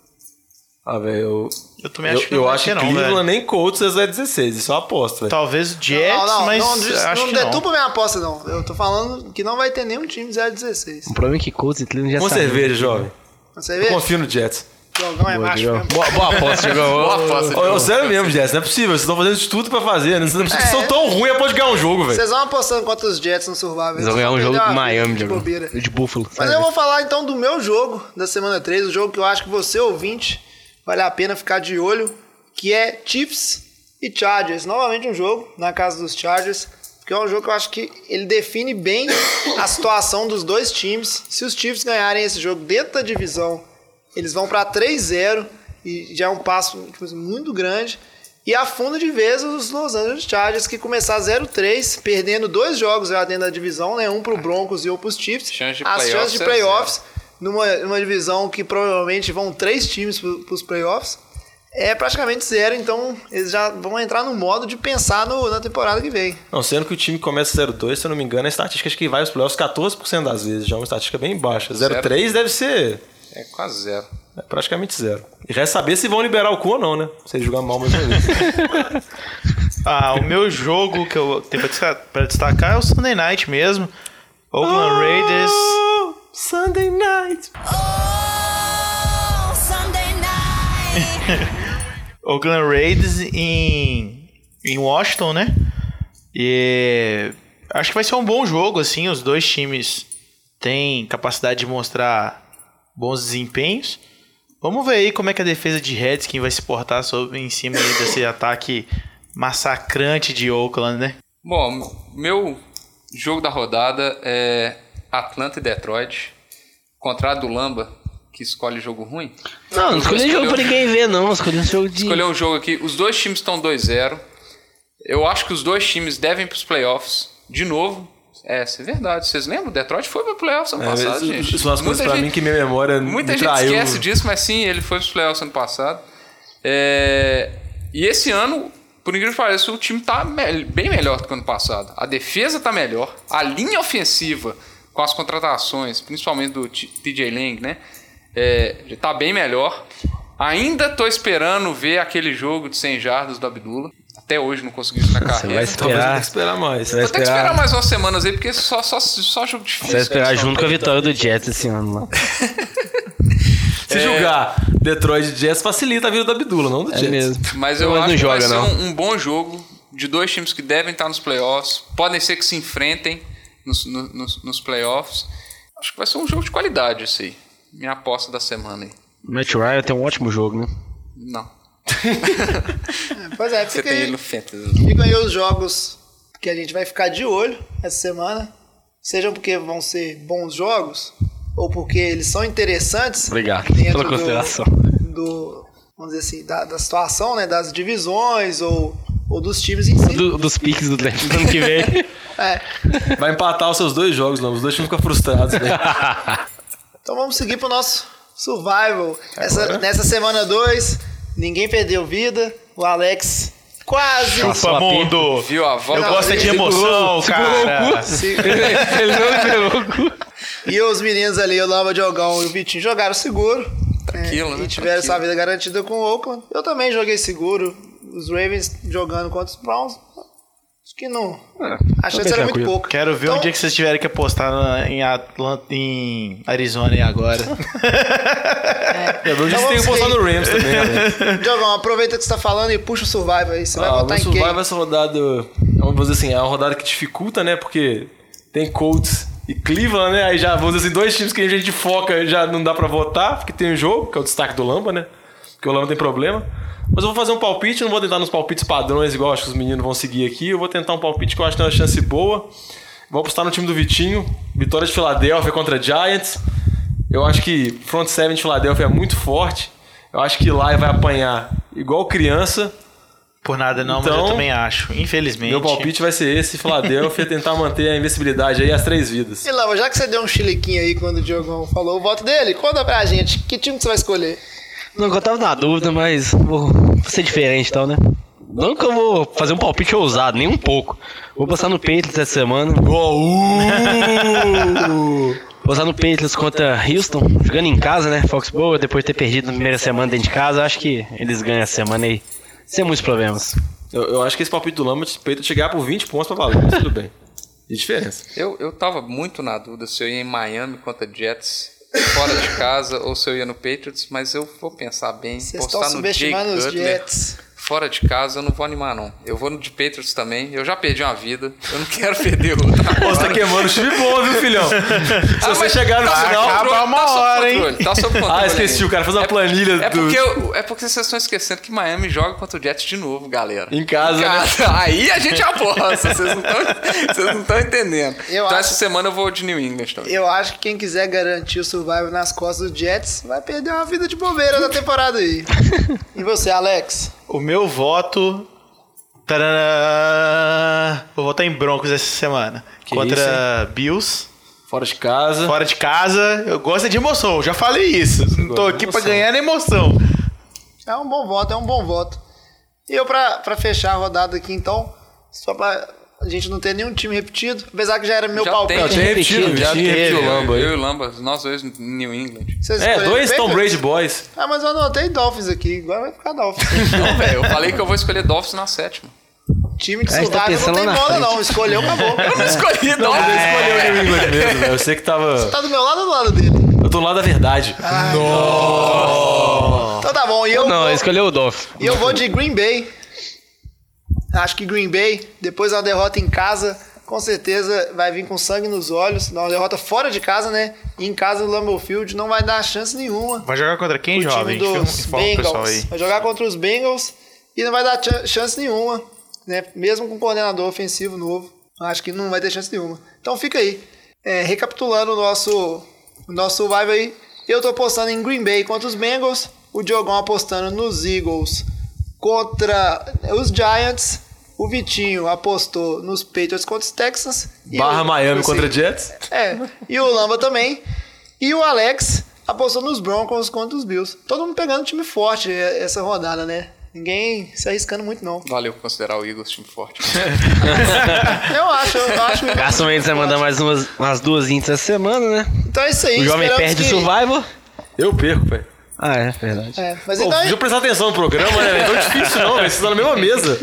Ah, velho, eu. Eu também Eu, acho que eu não vai acho que não, Cleveland velho. nem Colts é 16, isso é uma aposta, velho. Talvez o Jets, não, não, mas não, não que não. deturpa minha aposta, não. Eu tô falando que não vai ter nenhum time 0-16. O problema é que Colts e Cleveland já Com cerveja, jovem. Eu vê? confio no Jets. Jogão é macho mesmo. Boa, boa aposta, jogou. [laughs] Boa aposta. Sério mesmo, Jets, não é possível. Vocês estão fazendo de tudo pra fazer, né? Vocês não é possível que são tão ruins a ponto de ganhar um jogo, velho. Vocês vão apostando contra os Jets no Survival. Eles vão ganhar um jogo de Miami, de bobeira. De Buffalo. Mas eu vou falar então do meu jogo da semana 3, o jogo que eu acho que você, ouvinte, vale a pena ficar de olho, que é Chiefs e Chargers. Novamente um jogo na casa dos Chargers, porque é um jogo que eu acho que ele define bem a situação dos dois times. Se os Chiefs ganharem esse jogo dentro da divisão, eles vão para 3-0 e já é um passo tipo muito grande. E afunda de vez os Los Angeles Chargers, que começar 0-3, perdendo dois jogos já dentro da divisão, né? Um pro Broncos e um pros Chiefs. Chance de As chances de é playoffs, numa, numa divisão que provavelmente vão três times pro, pros playoffs, é praticamente zero. Então eles já vão entrar no modo de pensar no- na temporada que vem. Não, sendo que o time começa 0-2, se eu não me engano, a estatística acho que vai aos playoffs 14% das vezes. Já é uma estatística bem baixa. 0-3 deve ser É quase zero. é, praticamente zero. E resta saber se vão liberar o cu ou não, né? Se eles jogarem mal mais uma vez. [laughs] Ah, o meu jogo que eu tenho pra destacar, pra destacar é o Sunday Night mesmo. Oakland Raiders. Oh, Sunday night. [laughs] Oakland Raiders em, em Washington, né? E acho que vai ser um bom jogo, assim. Os dois times têm capacidade de mostrar bons desempenhos. Vamos ver aí como é que a defesa de Redskins vai se portar sobre, em cima desse ataque massacrante de Oakland, né? Bom, meu jogo da rodada é Atlanta e Detroit. Contrário do Lamba, que escolhe jogo ruim. Não, não escolhi jogo pra ninguém ver, não. Escolhi um jogo de. Escolheu um jogo aqui. Os dois times estão 2-0. Eu acho que os dois times devem para os playoffs de novo. É, isso é verdade. Vocês lembram? Detroit foi para playoffs ano É, passado, isso, gente. isso são as coisas Muita pra gente- mim que minha memória Muita me gente traiu. esquece disso, mas sim, ele foi para os playoffs ano passado. É, E esse ano, por incrível que pareça, o time tá me- bem melhor do que ano passado. A defesa tá melhor. A linha ofensiva, com as contratações, principalmente do TJ Lang, né? É, já tá bem melhor. Ainda tô esperando ver aquele jogo de 100 jardas do Abdullah. Até hoje não consegui isso na carreira. vai Talvez eu tenha esperar. que esperar mais. Você vai Vou ter que esperar mais umas semanas aí, porque só, só, só jogo difícil. você vai esperar cara, só junto com a vitória do Jets esse ano lá. [laughs] Se julgar Detroit e Jets, facilita a vida do Abdullah, não do É Jets. mesmo. Mas eu Mas acho não que vai joga, ser não. um, um bom jogo de dois times que devem estar nos playoffs. Podem ser que se enfrentem nos, no- nos, nos playoffs. Acho que vai ser um jogo de qualidade esse aí. Minha aposta da semana aí. Matt Ryan tem um ótimo jogo, né? Não. Pois é, Você tem ele no Fantasy. ficam aí os jogos que a gente vai ficar de olho essa semana. Sejam porque vão ser bons jogos, ou porque eles são interessantes. Obrigado dentro pela do- consideração. Do, vamos dizer assim, da, da situação, né? Das divisões ou, ou dos times em si. Do- dos piques do draft do ano que vem. [laughs] É. Vai empatar os seus dois jogos, não. Os dois times ficam frustrados. Né? [laughs] Então vamos seguir pro nosso survival. Essa, nessa semana 2, ninguém perdeu vida. O Alex quase. Chupa, mundo! Viu a volta? Eu gosto é de emoção, cara. Ele não liberou o [laughs] cu. E os meninos ali, o Lava Diogão e o Vitinho, jogaram seguro. Tranquilo, é, né? E tiveram Tranquilo. sua vida garantida com o Oakland. Eu também joguei seguro. Os Ravens jogando contra os Browns. Acho que não. a chance era muito pouca. Quero ver Então, um dia que vocês tiverem que apostar na- em Atlanta, em Arizona aí agora. [laughs] Eu vejo que Então você tem que vamos postar aí. no Rams também, né? [laughs] Diogão, aproveita que você tá falando e puxa o Survivor aí. Você vai Ah, o votar em quem? Survivor essa rodada, vamos dizer assim, é uma rodada que dificulta, né? Porque tem Colts e Cleveland, né? Aí já, vamos dizer assim, dois times que a gente foca já não dá pra votar, porque tem um jogo, que é o destaque do Lamba, né? Porque o Lamba tem problema. Mas eu vou fazer um palpite, não vou tentar nos palpites padrões, igual acho que os meninos vão seguir aqui. Eu vou tentar um palpite que eu acho que tem uma chance boa. Vou apostar no time do Vitinho. Vitória de Filadélfia contra Giants. Eu acho que front seven de Filadélfia é muito forte. Eu acho que lá vai apanhar igual criança. Por nada não, mas Então, eu também acho. Infelizmente. Meu palpite vai ser esse, Filadélfia, [laughs] tentar manter a invencibilidade aí as três vidas. E Lava, já que você deu um chiliquinho aí quando o Diogão falou o voto dele, conta pra gente. Que time que você vai escolher? Não, eu tava na dúvida, mas vou ser diferente então, né? Não que eu vou fazer um palpite ousado, nem um pouco. Vou passar no Patriots essa semana. Vou passar no Patriots contra Houston, jogando em casa, né? Foxborough, depois de ter perdido na primeira semana dentro de casa, acho que eles ganham essa semana aí. Sem muitos problemas. Eu, eu acho que esse palpite do Lamba peito chegar por 20 pontos pra valer, mas tudo bem. E diferença. Eu, eu tava muito na dúvida se eu ia em Miami contra Jets, fora de casa, ou se eu ia no Patriots, mas eu vou pensar bem, Vocês postar no Jay os Cutler. Jets. Fora de casa, eu não vou animar, não. Eu vou no de Patriots também. Eu já perdi uma vida. Eu não quero perder outra. [laughs] Pô, você tá queimando o time bom, viu, filhão? Se Ah, você chegar no tá final. acaba uma tá hora, hein? Tá sob [laughs] controle. Ah, esqueci, o cara fez uma planilha É do. porque, eu- é porque vocês estão esquecendo que Miami joga contra o Jets de novo, galera. Em casa, né? [laughs] Aí a gente aposta. Vocês não estão- entendendo. Eu então acho- essa semana eu vou de New England também. Eu acho que quem quiser garantir o Survivor nas costas do Jets vai perder uma vida de bobeira da temporada aí. e você, Alex? O meu voto. Tarará, vou votar em Broncos essa semana. Que contra Bills. Fora de casa. Fora de casa. Eu gosto de emoção, já falei isso. Não tô aqui pra emoção. ganhar na emoção. É um bom voto, é um bom voto. E eu, pra, pra fechar a rodada aqui, então, só pra a gente não ter nenhum time repetido, apesar que já era meu Já palpite. tem, Não, tem repetido, Já tinha teve. repetido o Lamba aí. Eu e o Lamba, nós dois New England. Vocês É, dois Tom? Brady Boys. Ah, mas eu anotei Dolphins aqui, agora vai ficar Dolphins. [laughs] Não, velho, eu falei que eu vou escolher Dolphins na sétima. time de É, a gente tá não tem bola, frente. não. Escolheu, acabou. [laughs] Eu não escolhi Não, Dolphins. ele escolheu o New England mesmo, [laughs] velho. Eu sei que tava. Tá do meu lado ou do lado dele? Eu tô no lado da verdade. Então tá bom, e eu, Não, vou, escolheu o Dolph. e eu vou de Green Bay. Acho que Green Bay, depois da derrota em casa, com certeza vai vir com sangue nos olhos. Uma derrota fora de casa, né? E em casa no Lambeau Field não vai dar chance nenhuma. Vai jogar contra quem, o jovem? time dos Bengals. Vai jogar contra os Bengals e não vai dar ch- chance nenhuma, né? Mesmo com um coordenador ofensivo novo, acho que não vai ter chance nenhuma. Então fica aí. É, recapitulando o nosso, o nosso survival aí, eu tô apostando em Green Bay contra os Bengals, o Diogão apostando nos Eagles contra os Giants, o Vitinho apostou nos Patriots contra os Texans. e Barra o- Miami você- contra Jets. é, e o Lamba também. E o Alex apostou nos Broncos contra os Bills. Todo mundo pegando time forte essa rodada, né? Ninguém se arriscando muito, não. Valeu considerar o Eagles time forte. [laughs] Eu acho, eu acho. que- Carson Wentz vai mandar mais umas, umas duas ints essa semana, né? Então é isso aí. O jovem perde o que- Survivor. Eu perco, velho. Ah, é verdade. É, mas, Pô, então é, prestar atenção no programa, né? Não é tão difícil, não, velho. Vocês estão na mesma mesa.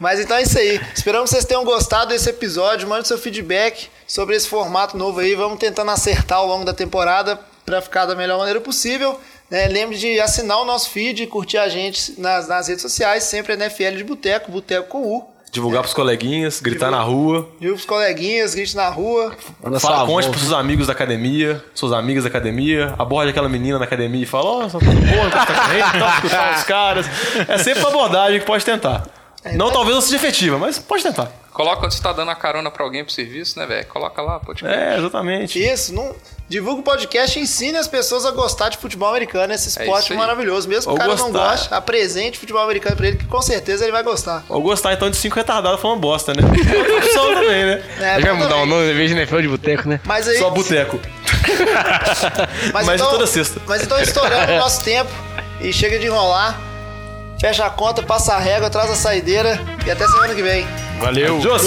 mas então é isso aí. Esperamos que vocês tenham gostado desse episódio. Mande seu feedback sobre esse formato novo aí. Vamos tentando acertar ao longo da temporada para ficar da melhor maneira possível. né? lembre de assinar o nosso feed e curtir a gente nas, nas redes sociais. Sempre NFL de Boteco, Boteco com U. Divulgar pros coleguinhas, gritar na rua. Viu os coleguinhas, grite na rua. Manda Fala, conte pros seus amigos da academia, suas amigas da academia, aborde aquela menina na academia e fala, ó, só tá boa, tá correndo, então escutar os caras. É sempre uma abordagem que pode tentar. Não, talvez não seja efetiva, mas pode tentar. Coloca quando você tá dando a carona pra alguém pro serviço, né, velho? Coloca lá, podcast. É, exatamente. Isso, não, divulga o podcast e ensine as pessoas a gostar de futebol americano, esse É esporte aí. maravilhoso. Mesmo que o cara não gostar. goste, apresente futebol americano pra ele, que com certeza ele vai gostar. Ou gostar então de cinco retardados falando bosta, né? [laughs] É uma opção também, né? É, Ele vai bom mudar o nome em vez de NFL de boteco, né? Mas aí, Só boteco. [laughs] mas toda sexta. Mas então estourando o nosso tempo e chega de enrolar. Fecha a conta, passa a régua, traz a saideira e até semana que vem. Valeu. Adiós.